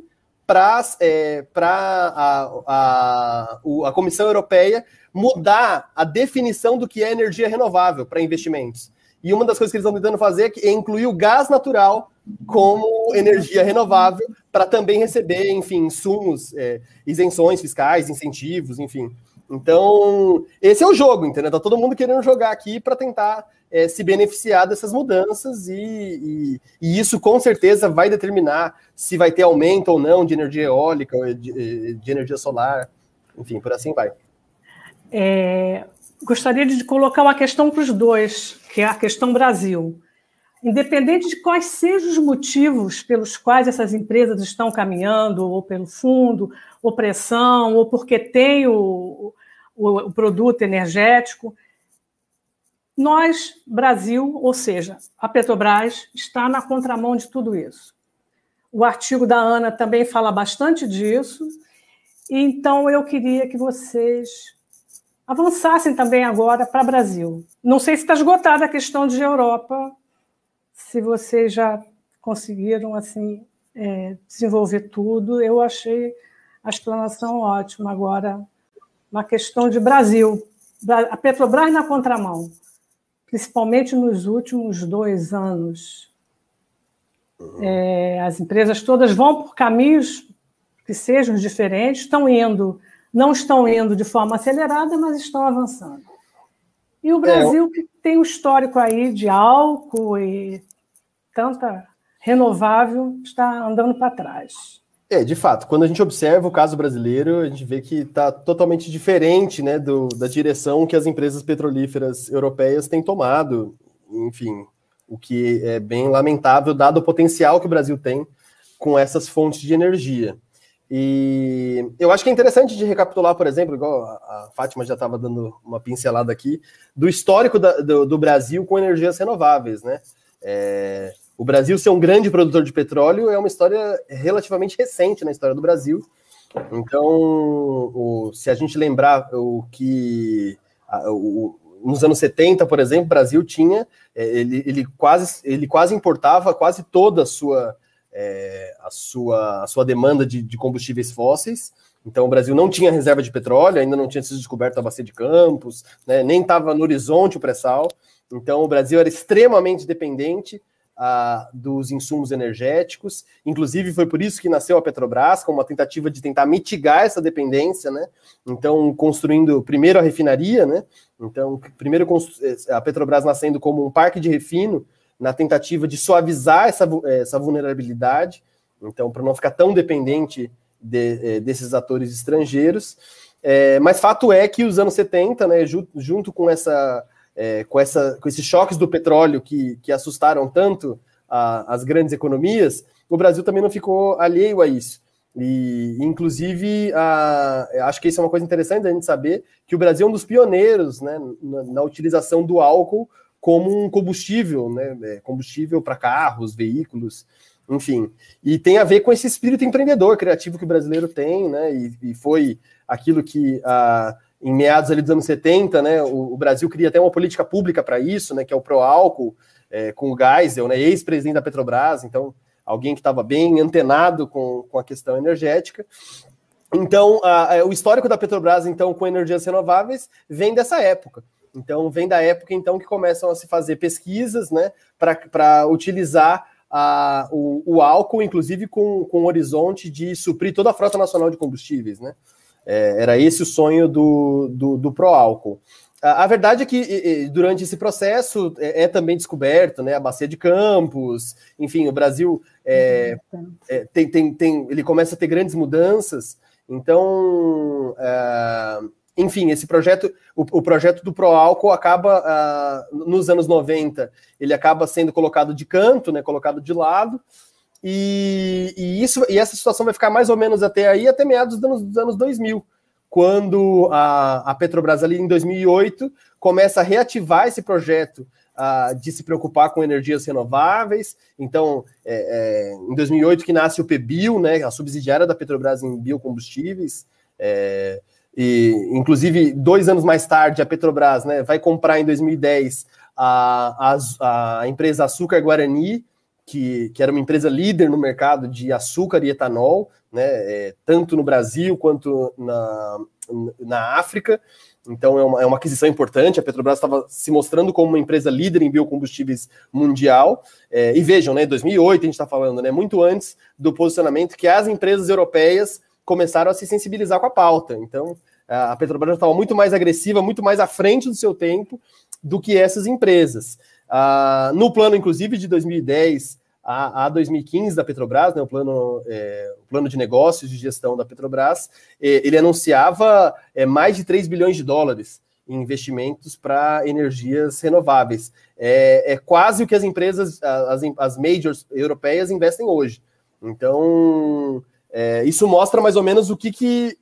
para é, a, a, a Comissão Europeia mudar a definição do que é energia renovável para investimentos. E uma das coisas que eles estão tentando fazer é incluir o gás natural como energia renovável para também receber, enfim, insumos, é, isenções fiscais, incentivos, enfim. Então, esse é o jogo, entendeu? Tá todo mundo querendo jogar aqui para tentar é, se beneficiar dessas mudanças e, e, e, isso com certeza vai determinar se vai ter aumento ou não de energia eólica, de, de energia solar, enfim, por assim vai.
É, gostaria de colocar uma questão para os dois, que é a questão Brasil. Independente de quais sejam os motivos pelos quais essas empresas estão caminhando, ou pelo fundo, ou pressão, ou porque tem o, o, o produto energético, nós, Brasil, ou seja, a Petrobras, está na contramão de tudo isso. O artigo da Ana também fala bastante disso, então eu queria que vocês avançassem também agora para o Brasil. Não sei se está esgotada a questão de Europa, se vocês já conseguiram assim é, desenvolver tudo. Eu achei a explanação ótima. Agora, na questão de Brasil, a Petrobras na contramão, principalmente nos últimos dois anos. É, as empresas todas vão por caminhos que sejam diferentes, estão indo, não estão indo de forma acelerada, mas estão avançando. E o é, Brasil, que tem um histórico aí de álcool e tanta renovável, está andando para trás.
É, de fato, quando a gente observa o caso brasileiro, a gente vê que está totalmente diferente né, do, da direção que as empresas petrolíferas europeias têm tomado. Enfim, o que é bem lamentável, dado o potencial que o Brasil tem com essas fontes de energia. E eu acho que é interessante de recapitular, por exemplo, igual a Fátima já estava dando uma pincelada aqui, do histórico da, do, do, Brasil com energias renováveis, né? É, o Brasil ser um grande produtor de petróleo é uma história relativamente recente na história do Brasil. Então, o, se a gente lembrar o que a, o, nos anos 70, por exemplo, o Brasil tinha, é, ele, ele, quase, ele quase importava quase toda a sua é, a, sua, a sua demanda de, de, combustíveis fósseis. Então, o Brasil não tinha reserva de petróleo, ainda não tinha sido descoberto a bacia de Campos, né, nem estava no horizonte o pré-sal. Então, o Brasil era extremamente dependente dos insumos energéticos. Inclusive, foi por isso que nasceu a Petrobras, com uma tentativa de tentar mitigar essa dependência, né? Então, construindo primeiro a refinaria, né? Então, primeiro a Petrobras nascendo como um parque de refino, na tentativa de suavizar essa, essa vulnerabilidade, então, para não ficar tão dependente de, eh, desses atores estrangeiros. É, mas fato é que os anos 70, né, junto com essa é, com, essa, com esses choques do petróleo que, que assustaram tanto a, as grandes economias, o Brasil também não ficou alheio a isso. E, inclusive, a, acho que isso é uma coisa interessante da gente saber que o Brasil é um dos pioneiros né, na, na utilização do álcool como um combustível, né, é, combustível para carros, veículos, enfim. E tem a ver com esse espírito empreendedor, criativo que o brasileiro tem, né, e, e foi aquilo que a, em meados ali dos anos 70, né, o, o Brasil cria até uma política pública para isso, né, que é o pró-álcool, é, com o Geisel, né, ex-presidente da Petrobras, então alguém que estava bem antenado com, com a questão energética. Então, a, a, o histórico da Petrobras, então, com energias renováveis, vem dessa época. Então, vem da época, então, que começam a se fazer pesquisas, né, para utilizar a, o, o, álcool, inclusive com, com o horizonte de suprir toda a frota nacional de combustíveis, né? É, era esse o sonho do, do, do pró-álcool. A, a, verdade é que e, durante esse processo é, é, também descoberto né, a bacia de Campos, enfim, o Brasil é, é, tem, tem, tem, ele começa a ter grandes mudanças. Então, é, enfim, esse projeto, o, o projeto do Proálcool acaba, nos anos 90, ele acaba sendo colocado de canto, né, colocado de lado, e, e, isso, e essa situação vai ficar mais ou menos até aí, até meados dos anos, dos anos 2000, quando a, a Petrobras, ali em 2008, começa a reativar esse projeto uh, de se preocupar com energias renováveis. Então, é, é, em 2008 que nasce o PBio, né, a subsidiária da Petrobras em biocombustíveis, é, e, inclusive, dois anos mais tarde, a Petrobras né, vai comprar em 2010 a, a, a empresa Açúcar Guarani, que, que era uma empresa líder no mercado de açúcar e etanol, né, é, tanto no Brasil quanto na, na África. Então é uma, é uma aquisição importante. A Petrobras estava se mostrando como uma empresa líder em biocombustíveis mundial. É, e vejam, né, 2008 a gente está falando, né, muito antes do posicionamento que as empresas europeias começaram a se sensibilizar com a pauta. Então a Petrobras estava muito mais agressiva, muito mais à frente do seu tempo do que essas empresas. Ah, no plano, inclusive, de 2010 a, a 2015 da Petrobras, né, o, plano, é, o plano de negócios de gestão da Petrobras, é, ele anunciava é, mais de 3 bilhões de dólares em investimentos para energias renováveis. É, é, quase o que as empresas, as, as majors europeias investem hoje. Então, é, isso mostra mais ou menos o que, que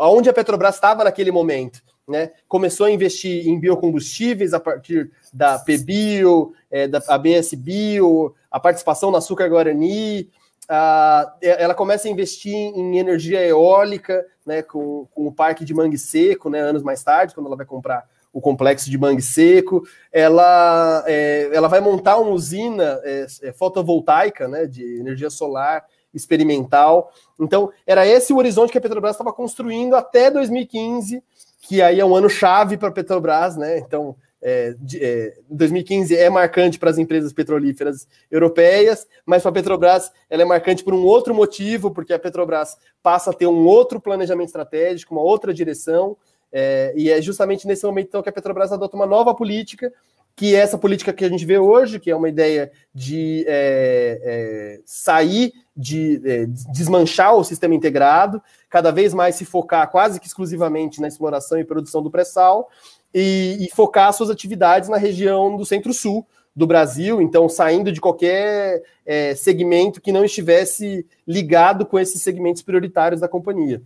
aonde a Petrobras estava naquele momento né, começou a investir em biocombustíveis a partir da PBio, é, da ABS Bio, a participação na Açúcar Guarani, a, ela começa a investir em energia eólica, né, com, com o parque de Mangue Seco, né, anos mais tarde, quando ela vai comprar o complexo de Mangue Seco, ela, é, ela vai montar uma usina é, é fotovoltaica, né, de energia solar experimental. Então, era esse o horizonte que a Petrobras estava construindo até 2015, que aí é um ano chave para a Petrobras, né? Então, é, de, é, 2015 é marcante para as empresas petrolíferas europeias, mas para a Petrobras ela é marcante por um outro motivo, porque a Petrobras passa a ter um outro planejamento estratégico, uma outra direção, é, e é justamente nesse momento então, que a Petrobras adota uma nova política, que é essa política que a gente vê hoje, que é uma ideia de é, é, sair, de é, desmanchar o sistema integrado, cada vez mais se focar quase que exclusivamente na exploração e produção do pré-sal e, e, focar suas atividades na região do centro-sul do Brasil, então saindo de qualquer é, segmento que não estivesse ligado com esses segmentos prioritários da companhia.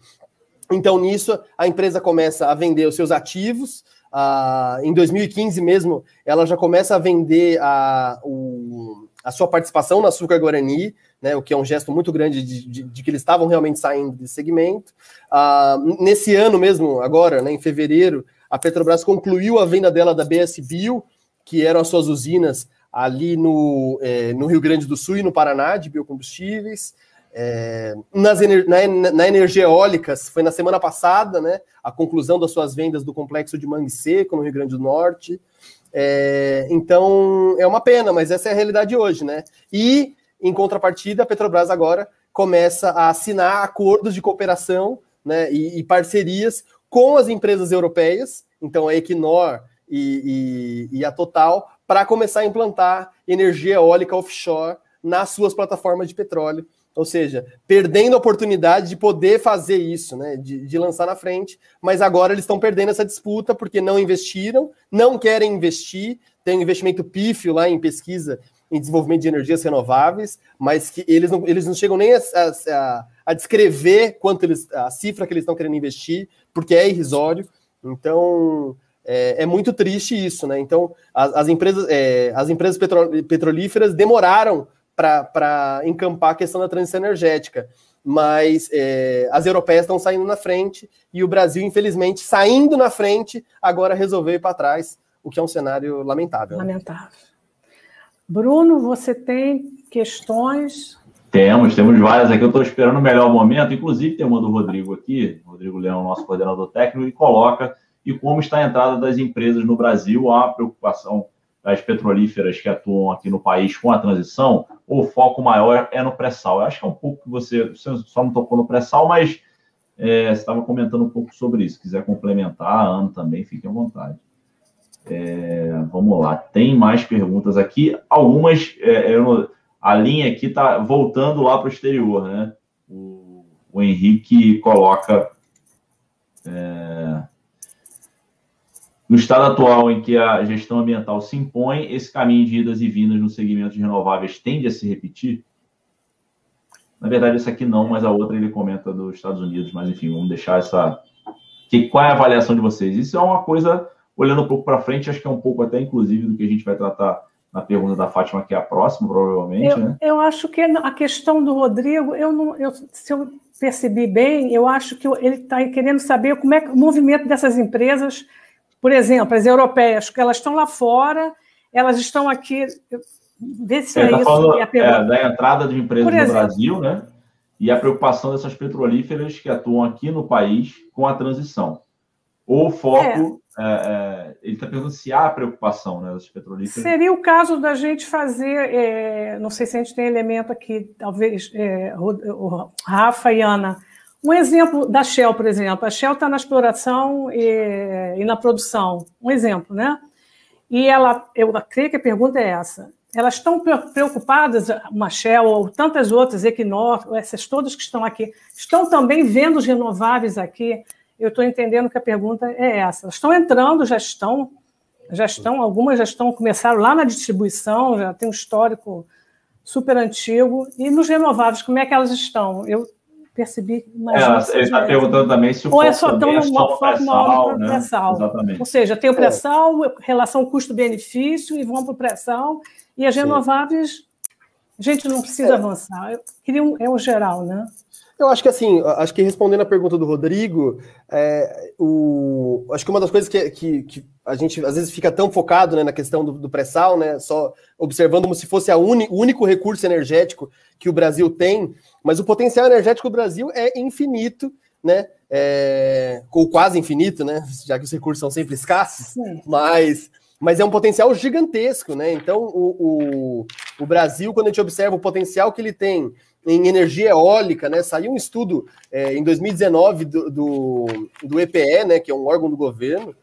Então, nisso, a empresa começa a vender os seus ativos. Uh, em 2015 mesmo, ela já começa a vender a, o, a sua participação na Açúcar Guarani, né, o que é um gesto muito grande de, de, de que eles estavam realmente saindo desse segmento. Uh, nesse ano mesmo, agora, né, em fevereiro, a Petrobras concluiu a venda dela da BS Bio, que eram as suas usinas ali no, é, no Rio Grande do Sul e no Paraná de biocombustíveis. É, nas na, na, energia eólica, foi na semana passada, né? A conclusão das suas vendas do complexo de Mangue Seco, no Rio Grande do Norte. É, então, é uma pena, mas essa é a realidade hoje, né? E, em contrapartida, a Petrobras agora começa a assinar acordos de cooperação né, e, e parcerias com as empresas europeias, então a Equinor e, e, e a Total, para começar a implantar energia eólica offshore nas suas plataformas de petróleo. Ou seja, perdendo a oportunidade de poder fazer isso, né? De, de lançar na frente, mas agora eles estão perdendo essa disputa porque não investiram, não querem investir, tem um investimento pífio lá em pesquisa em desenvolvimento de energias renováveis, mas que eles não, eles não chegam nem a, a, a descrever quanto eles, a cifra que eles estão querendo investir, porque é irrisório. Então, é, é muito triste isso, né? Então, as, as empresas, é, as empresas petro, petrolíferas demoraram para encampar a questão da transição energética, mas é, as europeias estão saindo na frente e o Brasil, infelizmente, saindo na frente, agora resolveu ir para trás, o que é um cenário lamentável.
Lamentável. Bruno, você tem questões?
Temos, temos várias aqui. Eu estou esperando o melhor momento. Inclusive, tem uma do Rodrigo aqui, Rodrigo Leão, nosso coordenador técnico, e coloca e como está a entrada das empresas no Brasil, a preocupação das petrolíferas que atuam aqui no país com a transição, o foco maior é no pré-sal. Eu acho que é um pouco que você, você só não tocou no pré-sal, mas é, você estava comentando um pouco sobre isso. Se quiser complementar, Ana também, fique à vontade. É, vamos lá, tem mais perguntas aqui. Algumas, é, eu, a linha aqui está voltando lá para o exterior, né? O, o Henrique coloca. É, no estado atual em que a gestão ambiental se impõe, esse caminho de idas e vindas no segmento de renováveis tende a se repetir? Na verdade, essa aqui não, mas a outra ele comenta dos Estados Unidos. Mas enfim, vamos deixar essa. Que, qual é a avaliação de vocês? Isso é uma coisa olhando um pouco para frente, acho que é um pouco até, inclusive, do que a gente vai tratar na pergunta da Fátima, que é a próxima, provavelmente.
Eu,
né?
eu acho que a questão do Rodrigo, eu não, eu, se eu percebi bem, eu acho que ele está querendo saber como é o movimento dessas empresas, por exemplo, as europeias, que elas estão lá fora, elas estão aqui. Vê se é, é tá isso. Falando,
é, da entrada de empresas exemplo, no Brasil, né? E a preocupação dessas petrolíferas que atuam aqui no país com a transição. Ou o foco, é. É, é, ele está perguntando se há preocupação né, das petrolíferas.
Seria o caso da gente fazer, não sei se a gente tem elemento aqui, talvez, Rafa e Ana, um exemplo da Shell, por exemplo. A Shell está na exploração e, e, na produção, um exemplo, né? E ela, eu creio que a pergunta é essa. Elas estão preocupadas, uma Shell ou tantas outras, Equinor, essas todas que estão aqui, estão também vendo os renováveis aqui, eu estou entendendo que a pergunta é essa. Elas estão entrando, já estão, já estão, algumas já estão, começaram lá na distribuição, já tem um histórico super antigo. E nos renováveis, como é que elas estão? Eu percebi.
É, ele está perguntando também se o
Ou é só tão é uma forma maior né? pré-sal. Ou seja, tem o é. pré-sal, relação custo-benefício e vão para o pré-sal. E as renováveis, a gente não precisa é. avançar. Eu queria um, é o geral, né?
Eu acho que assim, acho que respondendo a pergunta do Rodrigo, é, o, acho que uma das coisas que, que, que, a gente às vezes fica tão focado né, na questão do, do pré-sal, né, só observando como se fosse uni, o único recurso energético que o Brasil tem, mas o potencial energético do Brasil é infinito, né? É, ou quase infinito, né? Já que os recursos são sempre escassos, mas mas é um potencial gigantesco, né? Então, o, o, o, Brasil, quando a gente observa o potencial que ele tem em energia eólica, né? Saiu um estudo é, em 2019 do, do, do, EPE, né? Que é um órgão do governo,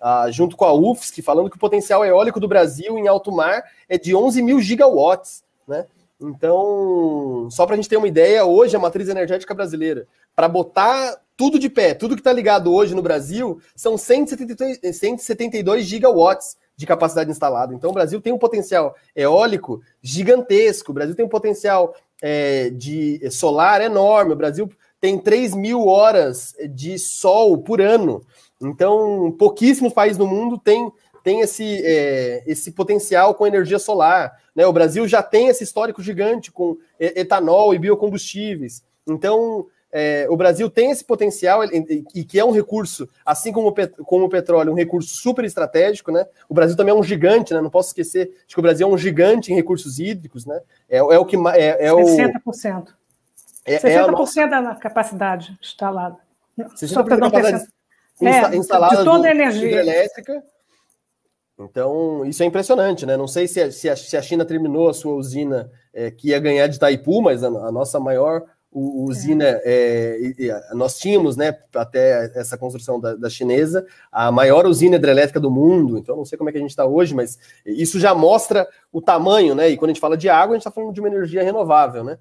ah, junto com a UFSC, falando que o potencial eólico do Brasil em alto mar é de 11 mil gigawatts, né? Então, só para a gente ter uma ideia, hoje a matriz energética brasileira, para botar tudo de pé, tudo que está ligado hoje no Brasil, são 172, 172 gigawatts de capacidade instalada. Então, o Brasil tem um potencial eólico gigantesco, o Brasil tem um potencial é, de solar enorme. O Brasil tem 3 mil horas de sol por ano. Então, pouquíssimos países no mundo têm, têm esse, é, esse potencial com energia solar. Né? O Brasil já tem esse histórico gigante com etanol e biocombustíveis. Então, é, o Brasil tem esse potencial e que é um recurso, assim como o, pet, como o petróleo, um recurso super estratégico, né? O Brasil também é um gigante, né? Não posso esquecer de que o Brasil é um gigante em recursos hídricos, né? É, é o que é, é
60%. É, 60% é da capacidade instalada.
60% da capacidade é, instalada
de toda a energia
hidrelétrica. Então, isso é impressionante, né? Não sei se a, se a, se a China terminou a sua usina é, que ia ganhar de Itaipu, mas a, a nossa maior usina, é, é, nós tínhamos, né, até essa construção da, da, chinesa, a maior usina hidrelétrica do mundo, então não sei como é que a gente está hoje, mas isso já mostra o tamanho, né, e quando a gente fala de água, a gente está falando de uma energia renovável, né,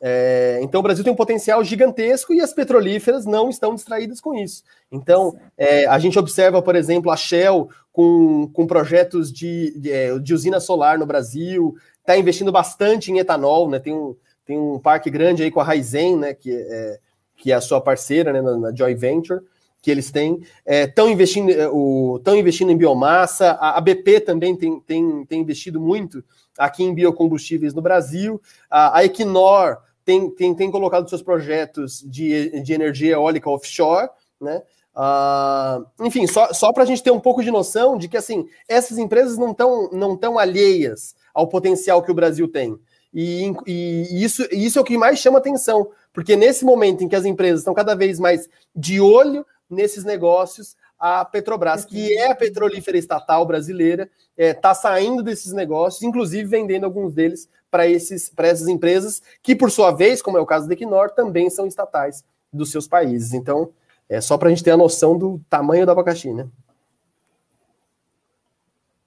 é, então o Brasil tem um potencial gigantesco e as petrolíferas não estão distraídas com isso. Então é, a gente observa, por exemplo, a Shell com, com projetos de, de, é, de usina solar no Brasil, está investindo bastante em etanol, né? Tem um, tem um parque grande aí com a Raizen, né, que é, que é a sua parceira né, na, na Joy Venture, que eles têm. Estão é, investindo, é, investindo em biomassa, a, a, BP também tem, tem, tem investido muito aqui em biocombustíveis no Brasil, a, a Equinor tem, tem, tem colocado seus projetos de, de energia eólica offshore, né? Uh, enfim, só, só para a gente ter um pouco de noção de que assim essas empresas não estão não tão alheias ao potencial que o Brasil tem. E, e, isso, isso é o que mais chama atenção, porque nesse momento em que as empresas estão cada vez mais de olho nesses negócios, a Petrobras, que é a petrolífera estatal brasileira, está é, tá saindo desses negócios, inclusive vendendo alguns deles para essas empresas, que por sua vez, como é o caso da Equinor, também são estatais dos seus países. Então, é só para a gente ter a noção do tamanho do abacaxi, né?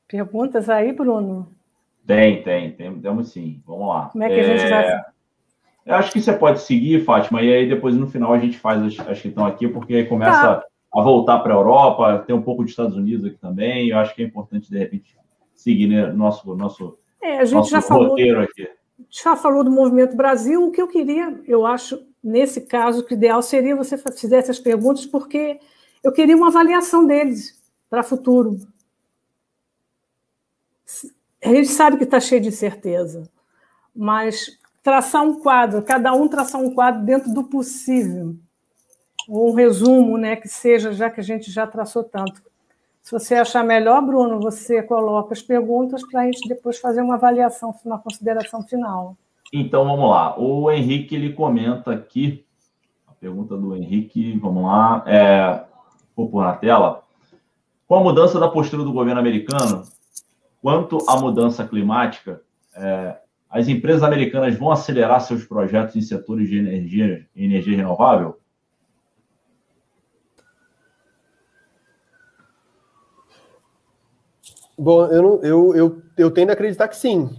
Perguntas aí, Bruno?
Tem, tem, tem, temos sim. Vamos lá.
Como é que a gente vai. É,
eu acho que você pode seguir, Fátima, e aí depois no final a gente faz as, as que estão aqui, porque aí começa tá. a voltar para a Europa, tem um pouco dos Estados Unidos aqui também. Eu acho que é importante, de repente, seguir né, nosso, nosso,
é, a gente nosso já falou, roteiro aqui. Já falou do Movimento Brasil. O que eu queria, eu acho, nesse caso, que o ideal seria você fazer essas perguntas, porque eu queria uma avaliação deles para o futuro a gente sabe que está cheio de incerteza, mas traçar um quadro, cada um traçar um quadro dentro do possível, ou um resumo, né, que seja, já que a gente já traçou tanto. Se você achar melhor, Bruno, você coloca as perguntas para a gente depois fazer uma avaliação, uma consideração final.
Então vamos lá. O Henrique ele comenta aqui, a pergunta do Henrique, vamos lá, é, vou pôr na tela. Com a mudança da postura do governo americano, Quanto à mudança climática, é, as empresas americanas vão acelerar seus projetos em setores de energia, energia renovável?
Bom, eu, não, eu, eu, eu tendo a acreditar que sim.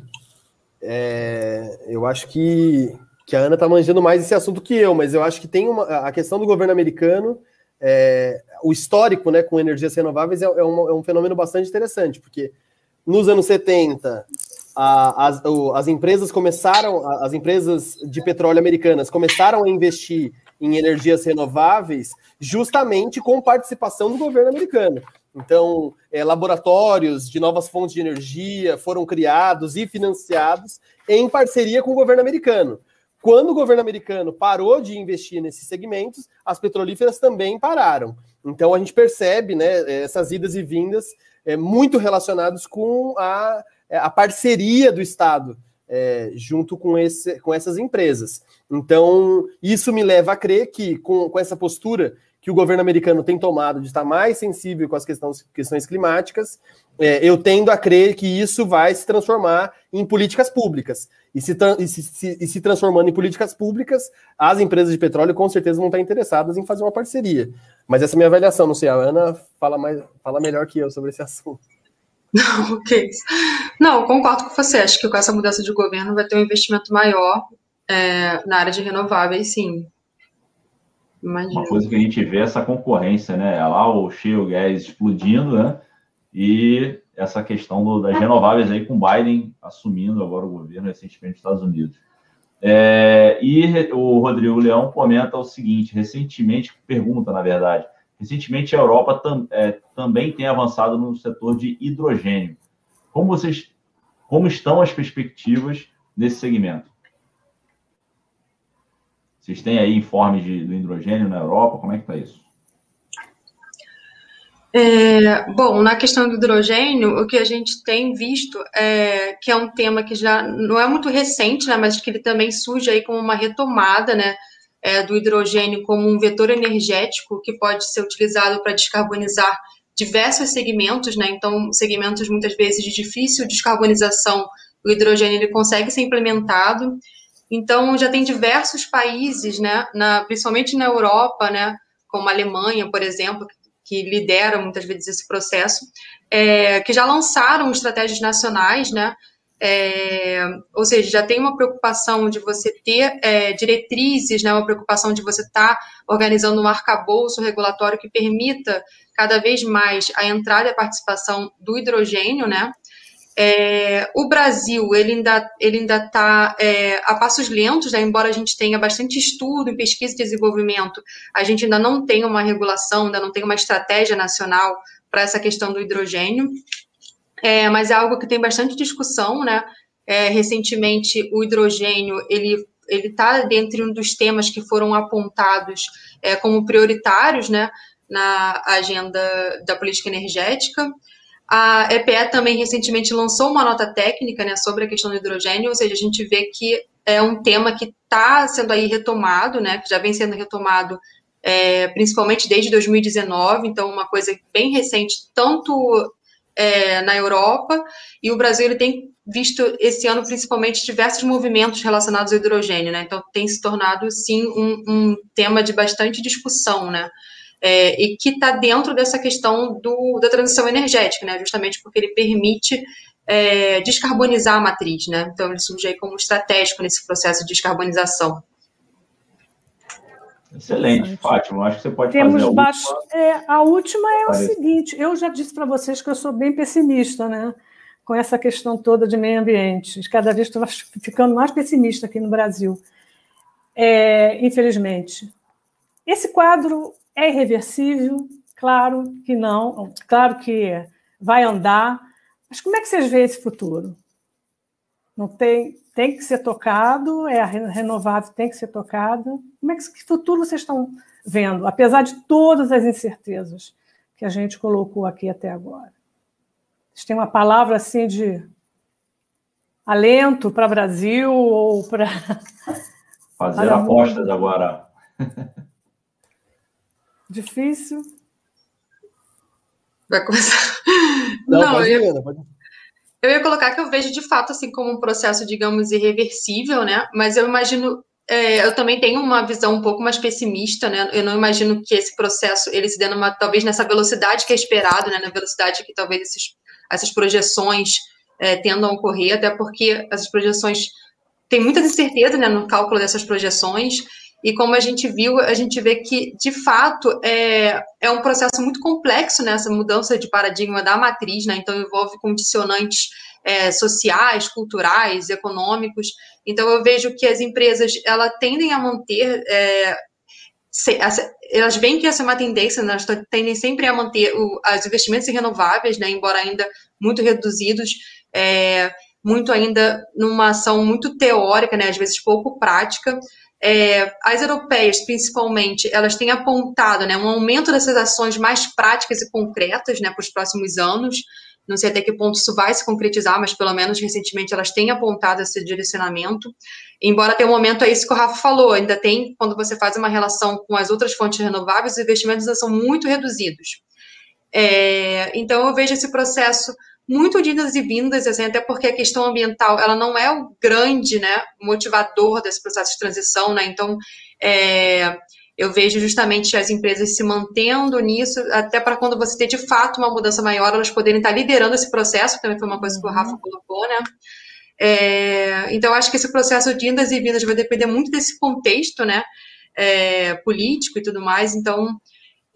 É, eu acho que, que a Ana está manjando mais esse assunto que eu, mas eu acho que tem uma, a questão do governo americano, é, o histórico né, com energias renováveis é, é, um, é um fenômeno bastante interessante, porque nos anos 70, a, as, as empresas começaram, as empresas de petróleo americanas começaram a investir em energias renováveis justamente com participação do governo americano. Então, é, laboratórios de novas fontes de energia foram criados e financiados em parceria com o governo americano. Quando o governo americano parou de investir nesses segmentos, as petrolíferas também pararam. Então, a gente percebe né, essas idas e vindas é, muito relacionados com a, é, a parceria do Estado é, junto com, esse, com essas empresas. Então, isso me leva a crer que, com, com essa postura que o governo americano tem tomado de estar mais sensível com as questões, questões climáticas, é, eu tendo a crer que isso vai se transformar em políticas públicas. E se, e, se, se, e se, transformando em políticas públicas, as empresas de petróleo com certeza vão estar interessadas em fazer uma parceria. Mas essa é a minha avaliação, não sei, a Ana fala, mais, fala melhor que eu sobre esse assunto.
Não, ok. Não, concordo com você. Acho que com essa mudança de governo vai ter um investimento maior é, na área de renováveis, sim.
Imagina. Uma coisa que a gente vê é essa concorrência, né? É lá o shale gas explodindo, né? E essa questão do, das renováveis aí com Biden assumindo agora o governo recentemente nos Estados Unidos. É, e o Rodrigo Leão comenta o seguinte: recentemente, pergunta na verdade, recentemente a Europa tam, é, também tem avançado no setor de hidrogênio. Como vocês, como estão as perspectivas nesse segmento? Vocês têm aí informes de, do hidrogênio na Europa? Como é que está isso?
É, bom, na questão do hidrogênio, o que a gente tem visto é que é um tema que já não é muito recente, né, mas que ele também surge aí como uma retomada, né, é, do hidrogênio como um vetor energético que pode ser utilizado para descarbonizar diversos segmentos, né, então segmentos muitas vezes de difícil descarbonização, o hidrogênio ele consegue ser implementado. Então já tem diversos países, né, na, principalmente na Europa, né, como a Alemanha, por exemplo, que lidera muitas vezes esse processo, é, que já lançaram estratégias nacionais, né? É, ou seja, já tem uma preocupação de você ter é, diretrizes, né, uma preocupação de você estar tá organizando um arcabouço regulatório que permita cada vez mais a entrada e a participação do hidrogênio, né, é, o Brasil, ele ainda ele ainda está é, a passos lentos, né? embora a gente tenha bastante estudo em pesquisa e desenvolvimento, a gente ainda não tem uma regulação, ainda não tem uma estratégia nacional para essa questão do hidrogênio, é, mas é algo que tem bastante discussão, né? É, recentemente, o hidrogênio, ele ele está dentro um dos temas que foram apontados é, como prioritários, né, na agenda da política energética. A EPE também recentemente lançou uma nota técnica né, sobre a questão do hidrogênio, ou seja, a gente vê que é um tema que está sendo aí retomado, né, que já vem sendo retomado é, principalmente desde 2019, então uma coisa bem recente, tanto é, na Europa, e o Brasil ele tem visto esse ano principalmente diversos movimentos relacionados ao hidrogênio, né, então tem se tornado sim um, um tema de bastante discussão, né, é, e que está dentro dessa questão do, da transição energética, né, justamente porque ele permite é, descarbonizar a matriz, né, então ele surge aí como estratégico nesse processo de descarbonização.
Excelente, Fátima. Acho que você pode
Temos
fazer a
baixo... última. É, a última é Parece. o seguinte: eu já disse para vocês que eu sou bem pessimista, né? Com essa questão toda de meio ambiente. Cada vez estou ficando mais pessimista aqui no Brasil. É, infelizmente. Esse quadro é irreversível? Claro que não, claro que vai andar, mas como é que vocês veem esse futuro? Não tem, tem que ser tocado, é renovado, tem que ser tocado. Como é que, que futuro vocês estão vendo, apesar de todas as incertezas que a gente colocou aqui até agora? Vocês têm uma palavra assim de alento para o Brasil ou para.
Fazer apostas agora.
Difícil?
Vai começar. Não, Não eu, ir, pode... eu ia colocar que eu vejo de fato assim como um processo, digamos, irreversível, né? Mas eu imagino é, eu também tenho uma visão um pouco mais pessimista, né? Eu não imagino que esse processo ele se dê numa, talvez nessa velocidade que é esperado, né? Na velocidade que talvez esses, essas projeções é, tendam a ocorrer, até porque essas projeções tem muita incerteza né, no cálculo dessas projeções e como a gente viu, a gente vê que, de fato, é, é um processo muito complexo nessa né, mudança de paradigma da matriz, né? Então, envolve condicionantes é, sociais, culturais, econômicos. Então, eu vejo que as empresas, elas tendem a manter... É, se, elas veem que essa é uma tendência, né? elas tendem sempre a manter o, os investimentos em renováveis, né? Embora ainda muito reduzidos, é, muito ainda numa ação muito teórica, né? Às vezes pouco prática, é, as europeias, principalmente, elas têm apontado né, um aumento dessas ações mais práticas e concretas né, para os próximos anos. Não sei até que ponto isso vai se concretizar, mas pelo menos recentemente elas têm apontado esse direcionamento. Embora tenha um momento, é isso que o Rafa falou, ainda tem, quando você faz uma relação com as outras fontes renováveis, os investimentos são muito reduzidos. É, então, eu vejo esse processo muito de idas e vindas, assim, até porque a questão ambiental ela não é o grande né, motivador desse processo de transição, né? Então, é, eu vejo justamente as empresas se mantendo nisso, até para quando você ter de fato uma mudança maior, elas poderem estar liderando esse processo, que também foi uma coisa que o Rafa uhum. colocou, né? É, então, acho que esse processo de indas e vindas vai depender muito desse contexto, né? É, político e tudo mais. Então,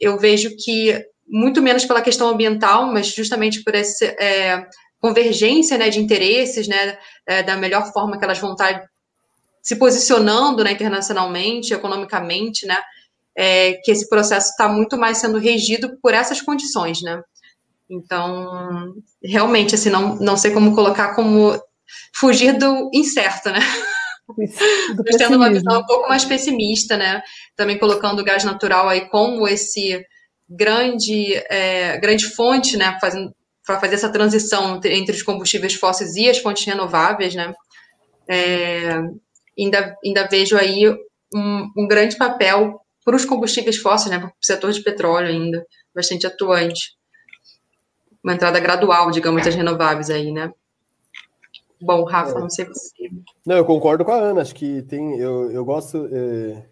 eu vejo que muito menos pela questão ambiental, mas justamente por essa é, convergência né, de interesses, né, é, da melhor forma que elas vão estar se posicionando né, internacionalmente, economicamente, né, é, que esse processo está muito mais sendo regido por essas condições, né. Então, realmente, assim, não, não sei como colocar como fugir do incerto, né. Mas tendo uma visão um pouco mais pessimista, né? Também colocando o gás natural aí como esse grande, é, grande fonte, né? Para fazer essa transição entre os combustíveis fósseis e as fontes renováveis, né? É, ainda, ainda vejo aí um, um grande papel para os combustíveis fósseis, né? Para o setor de petróleo ainda, bastante atuante. Uma entrada gradual, digamos, das renováveis aí, né? Bom, Rafa, é. não sei você.
Não, eu concordo com a Ana, acho que tem. Eu, eu gosto. É,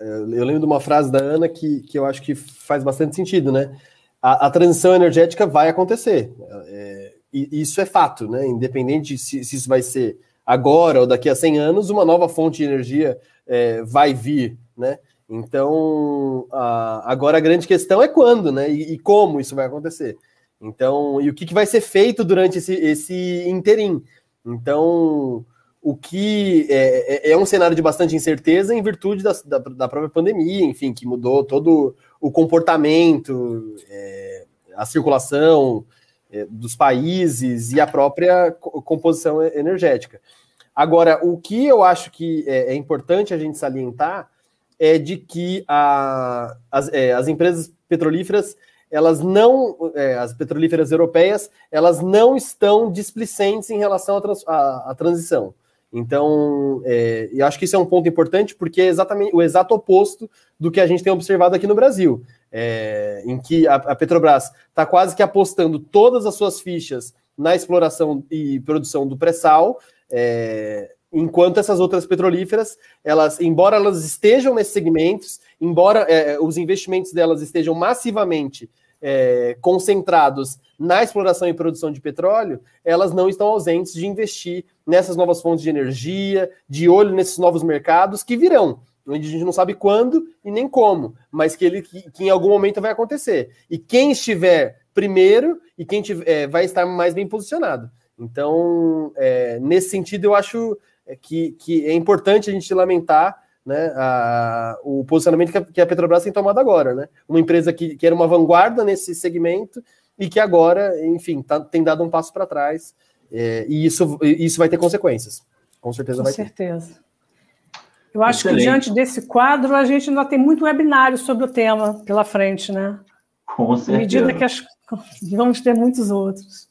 eu lembro de uma frase da Ana que, que eu acho que faz bastante sentido, né? A, a transição energética vai acontecer. É, e isso é fato, né? Independente se, se, isso vai ser agora ou daqui a 100 anos, uma nova fonte de energia é, vai vir, né? Então, a, agora a grande questão é quando, né? E, e, como isso vai acontecer. Então, e o que, que vai ser feito durante esse, esse interim? Então, o que é, é, é, um cenário de bastante incerteza em virtude da, da, da, própria pandemia, enfim, que mudou todo o comportamento, é, a circulação é, dos países e a própria composição energética. Agora, o que eu acho que é, é importante a gente salientar é de que a, as, é, as empresas petrolíferas elas não, é, as petrolíferas europeias, elas não estão displicentes em relação à, trans, à, à transição. Então, é, eu acho que isso é um ponto importante, porque é exatamente o exato oposto do que a gente tem observado aqui no Brasil, é, em que a, a Petrobras está quase que apostando todas as suas fichas na exploração e produção do pré-sal, é, enquanto essas outras petrolíferas, elas, embora elas estejam nesses segmentos, embora é, os investimentos delas estejam massivamente é, concentrados na exploração e produção de petróleo, elas não estão ausentes de investir nessas novas fontes de energia, de olho nesses novos mercados que virão, onde a gente não sabe quando e nem como, mas que ele que, que em algum momento vai acontecer. E quem estiver primeiro e quem tiver, é, vai estar mais bem posicionado. Então, é, nesse sentido, eu acho é que, que é importante a gente lamentar né, a, o posicionamento que a, que a, Petrobras tem tomado agora. Né? Uma empresa que, que era uma vanguarda nesse segmento e que agora, enfim, tá, tem dado um passo para trás. É, e isso, isso vai ter consequências. Com certeza
Com
vai
certeza. ter. Eu acho Excelente. que diante desse quadro a gente ainda tem muito webinário sobre o tema pela frente, né?
Com certeza. À
medida que as... vamos ter muitos outros.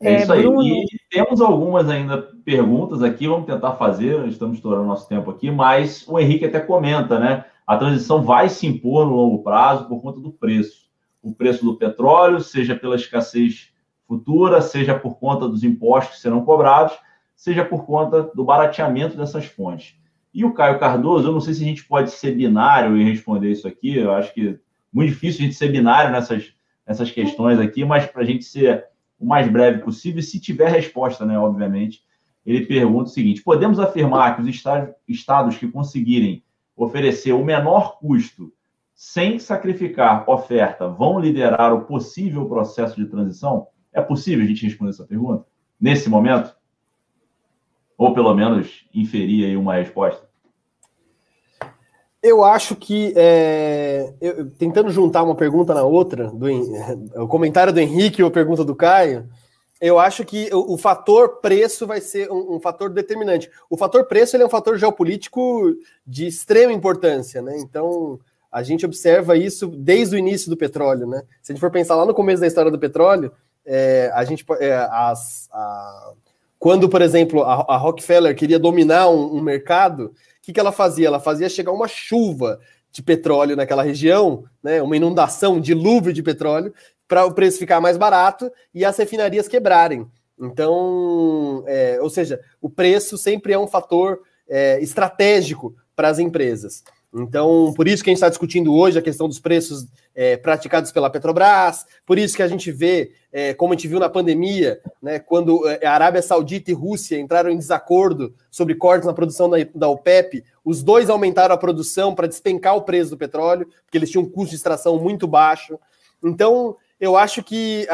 É, é isso aí. Bruno... E temos algumas ainda perguntas aqui, vamos tentar fazer, estamos estourando nosso tempo aqui, mas o Henrique até comenta, né? A transição vai se impor no longo prazo por conta do preço. O preço do petróleo, seja pela escassez futura, seja por conta dos impostos que serão cobrados, seja por conta do barateamento dessas fontes. E o Caio Cardoso, eu não sei se a gente pode ser binário em responder isso aqui, eu acho que é muito difícil a gente ser binário nessas, nessas questões aqui, mas para a gente ser o mais breve possível, se tiver resposta, né, obviamente. Ele pergunta o seguinte: podemos afirmar que os estados que conseguirem oferecer o menor custo sem sacrificar oferta vão liderar o possível processo de transição? É possível a gente responder essa pergunta nesse momento? Ou pelo menos inferir aí uma resposta?
Eu acho que, é, eu, tentando juntar uma pergunta na outra, do, o comentário do Henrique ou a pergunta do Caio, eu acho que o, o fator preço vai ser um, um, fator determinante. O fator preço ele é um fator geopolítico de extrema importância, né? Então, a gente observa isso desde o início do petróleo, né? Se a gente for pensar lá no começo da história do petróleo, é, a gente, é, as, a, quando, por exemplo, a, a Rockefeller queria dominar um, um mercado, que, que ela fazia? Ela fazia chegar uma chuva de petróleo naquela região, né, uma inundação, dilúvio de petróleo, para o preço ficar mais barato e as refinarias quebrarem. Então, é, ou seja, o preço sempre é um fator é, estratégico para as empresas. Então, por isso que a gente está discutindo hoje a questão dos preços é, praticados pela Petrobras, por isso que a gente vê, é, como a gente viu na pandemia, né, quando é, a Arábia Saudita e Rússia entraram em desacordo sobre cortes na produção da, da OPEP, os dois aumentaram a produção para despencar o preço do petróleo, porque eles tinham um custo de extração muito baixo. Então, eu acho que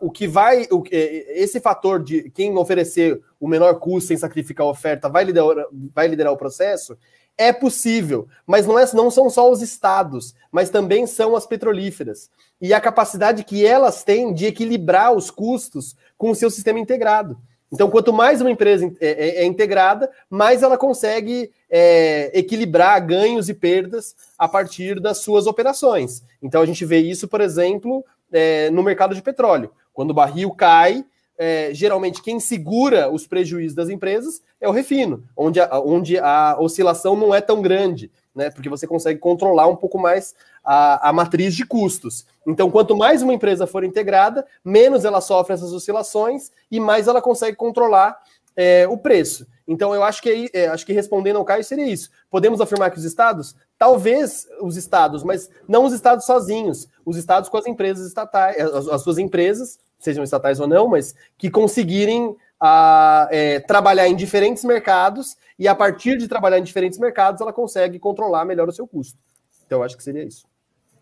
o que vai. O, é, esse fator de quem oferecer o menor custo sem sacrificar a oferta vai liderar, vai liderar o processo é possível, mas não, é, não são só os estados, mas também são as petrolíferas. E a capacidade que elas têm de equilibrar os custos com o seu sistema integrado. Então, quanto mais uma empresa é, é, é integrada, mais ela consegue é, equilibrar ganhos e perdas a partir das suas operações. Então, a gente vê isso, por exemplo, é, no mercado de petróleo. Quando o barril cai, é, geralmente quem segura os prejuízos das empresas é o refino, onde a, onde a oscilação não é tão grande, né? Porque você consegue controlar um pouco mais a, a matriz de custos. Então, quanto mais uma empresa for integrada, menos ela sofre essas oscilações e mais ela consegue controlar é, o preço. Então, eu acho que, é, acho que respondendo ao Caio seria isso. Podemos afirmar que os estados, talvez os estados, mas não os estados sozinhos, os estados com as empresas estatais, as, as suas empresas, sejam estatais ou não, mas que conseguirem a, é, trabalhar em diferentes mercados e a partir de trabalhar em diferentes mercados ela consegue controlar melhor o seu custo. Então, eu acho que seria isso.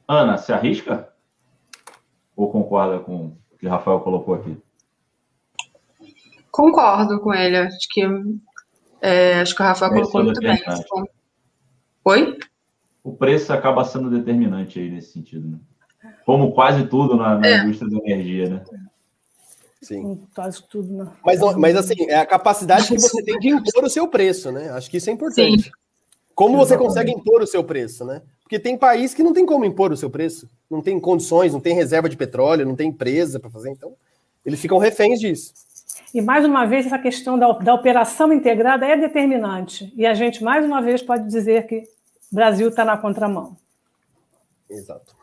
Ana, se arrisca? Ou concorda com o que o Rafael colocou aqui?
Concordo com ele. Acho que, é, acho que o Rafael colocou muito bem. Oi?
O preço acaba sendo determinante aí nesse sentido, né? Como quase tudo na, na é. indústria da energia, né?
Sim. Quase tudo. Né? Mas, mas assim, é a capacidade que você tem de impor o seu preço, né? Acho que isso é importante. Sim. Como você consegue impor o seu preço, né? Porque tem país que não tem como impor o seu preço, não tem condições, não tem reserva de petróleo, não tem empresa para fazer, então eles ficam reféns disso.
E mais uma vez, essa questão da, da operação integrada é determinante. E a gente, mais uma vez, pode dizer que o Brasil está na contramão.
Exato.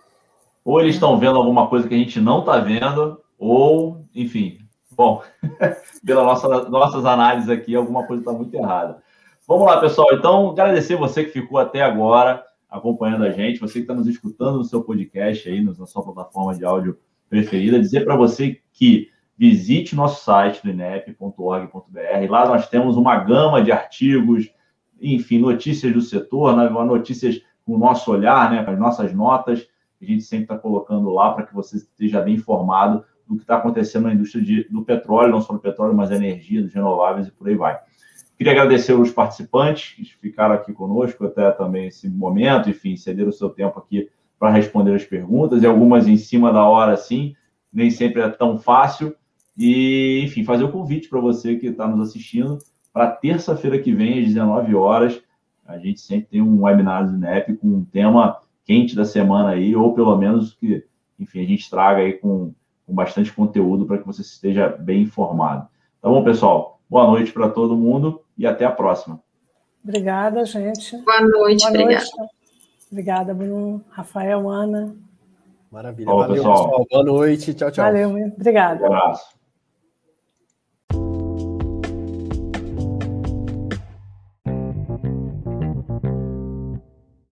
Ou eles estão vendo alguma coisa que a gente não está vendo, ou, enfim, bom, pelas nossa, nossas análises aqui, alguma coisa está muito errada. Vamos lá, pessoal. Então, agradecer você que ficou até agora acompanhando a gente, você que está nos escutando no seu podcast aí, na sua plataforma de áudio preferida. Dizer para você que visite nosso site do inep.org.br. Lá nós temos uma gama de artigos, enfim, notícias do setor, né? notícias com o nosso olhar, né? as nossas notas. A gente sempre está colocando lá para que você esteja bem informado do que está acontecendo na indústria de, do petróleo, não só do petróleo, mas da energia, dos renováveis e por aí vai. Queria agradecer os participantes que ficaram aqui conosco até também esse momento, enfim, cederam o seu tempo aqui para responder as perguntas, e algumas em cima da hora, sim, nem sempre é tão fácil. E, enfim, fazer o convite para você que está nos assistindo para terça-feira que vem, às 19 horas. A gente sempre tem um webinar do NEP com um tema quente da semana aí, ou pelo menos que, enfim, a gente traga aí com, com bastante conteúdo para que você esteja bem informado. Tá bom, pessoal? Boa noite para todo mundo e até a próxima.
Obrigada, gente.
Boa noite, Boa obrigada.
Obrigada, Bruno, Rafael, Ana.
Maravilha. Valeu, pessoal. pessoal. Boa noite. Tchau, tchau.
Valeu, obrigada.
Um abraço.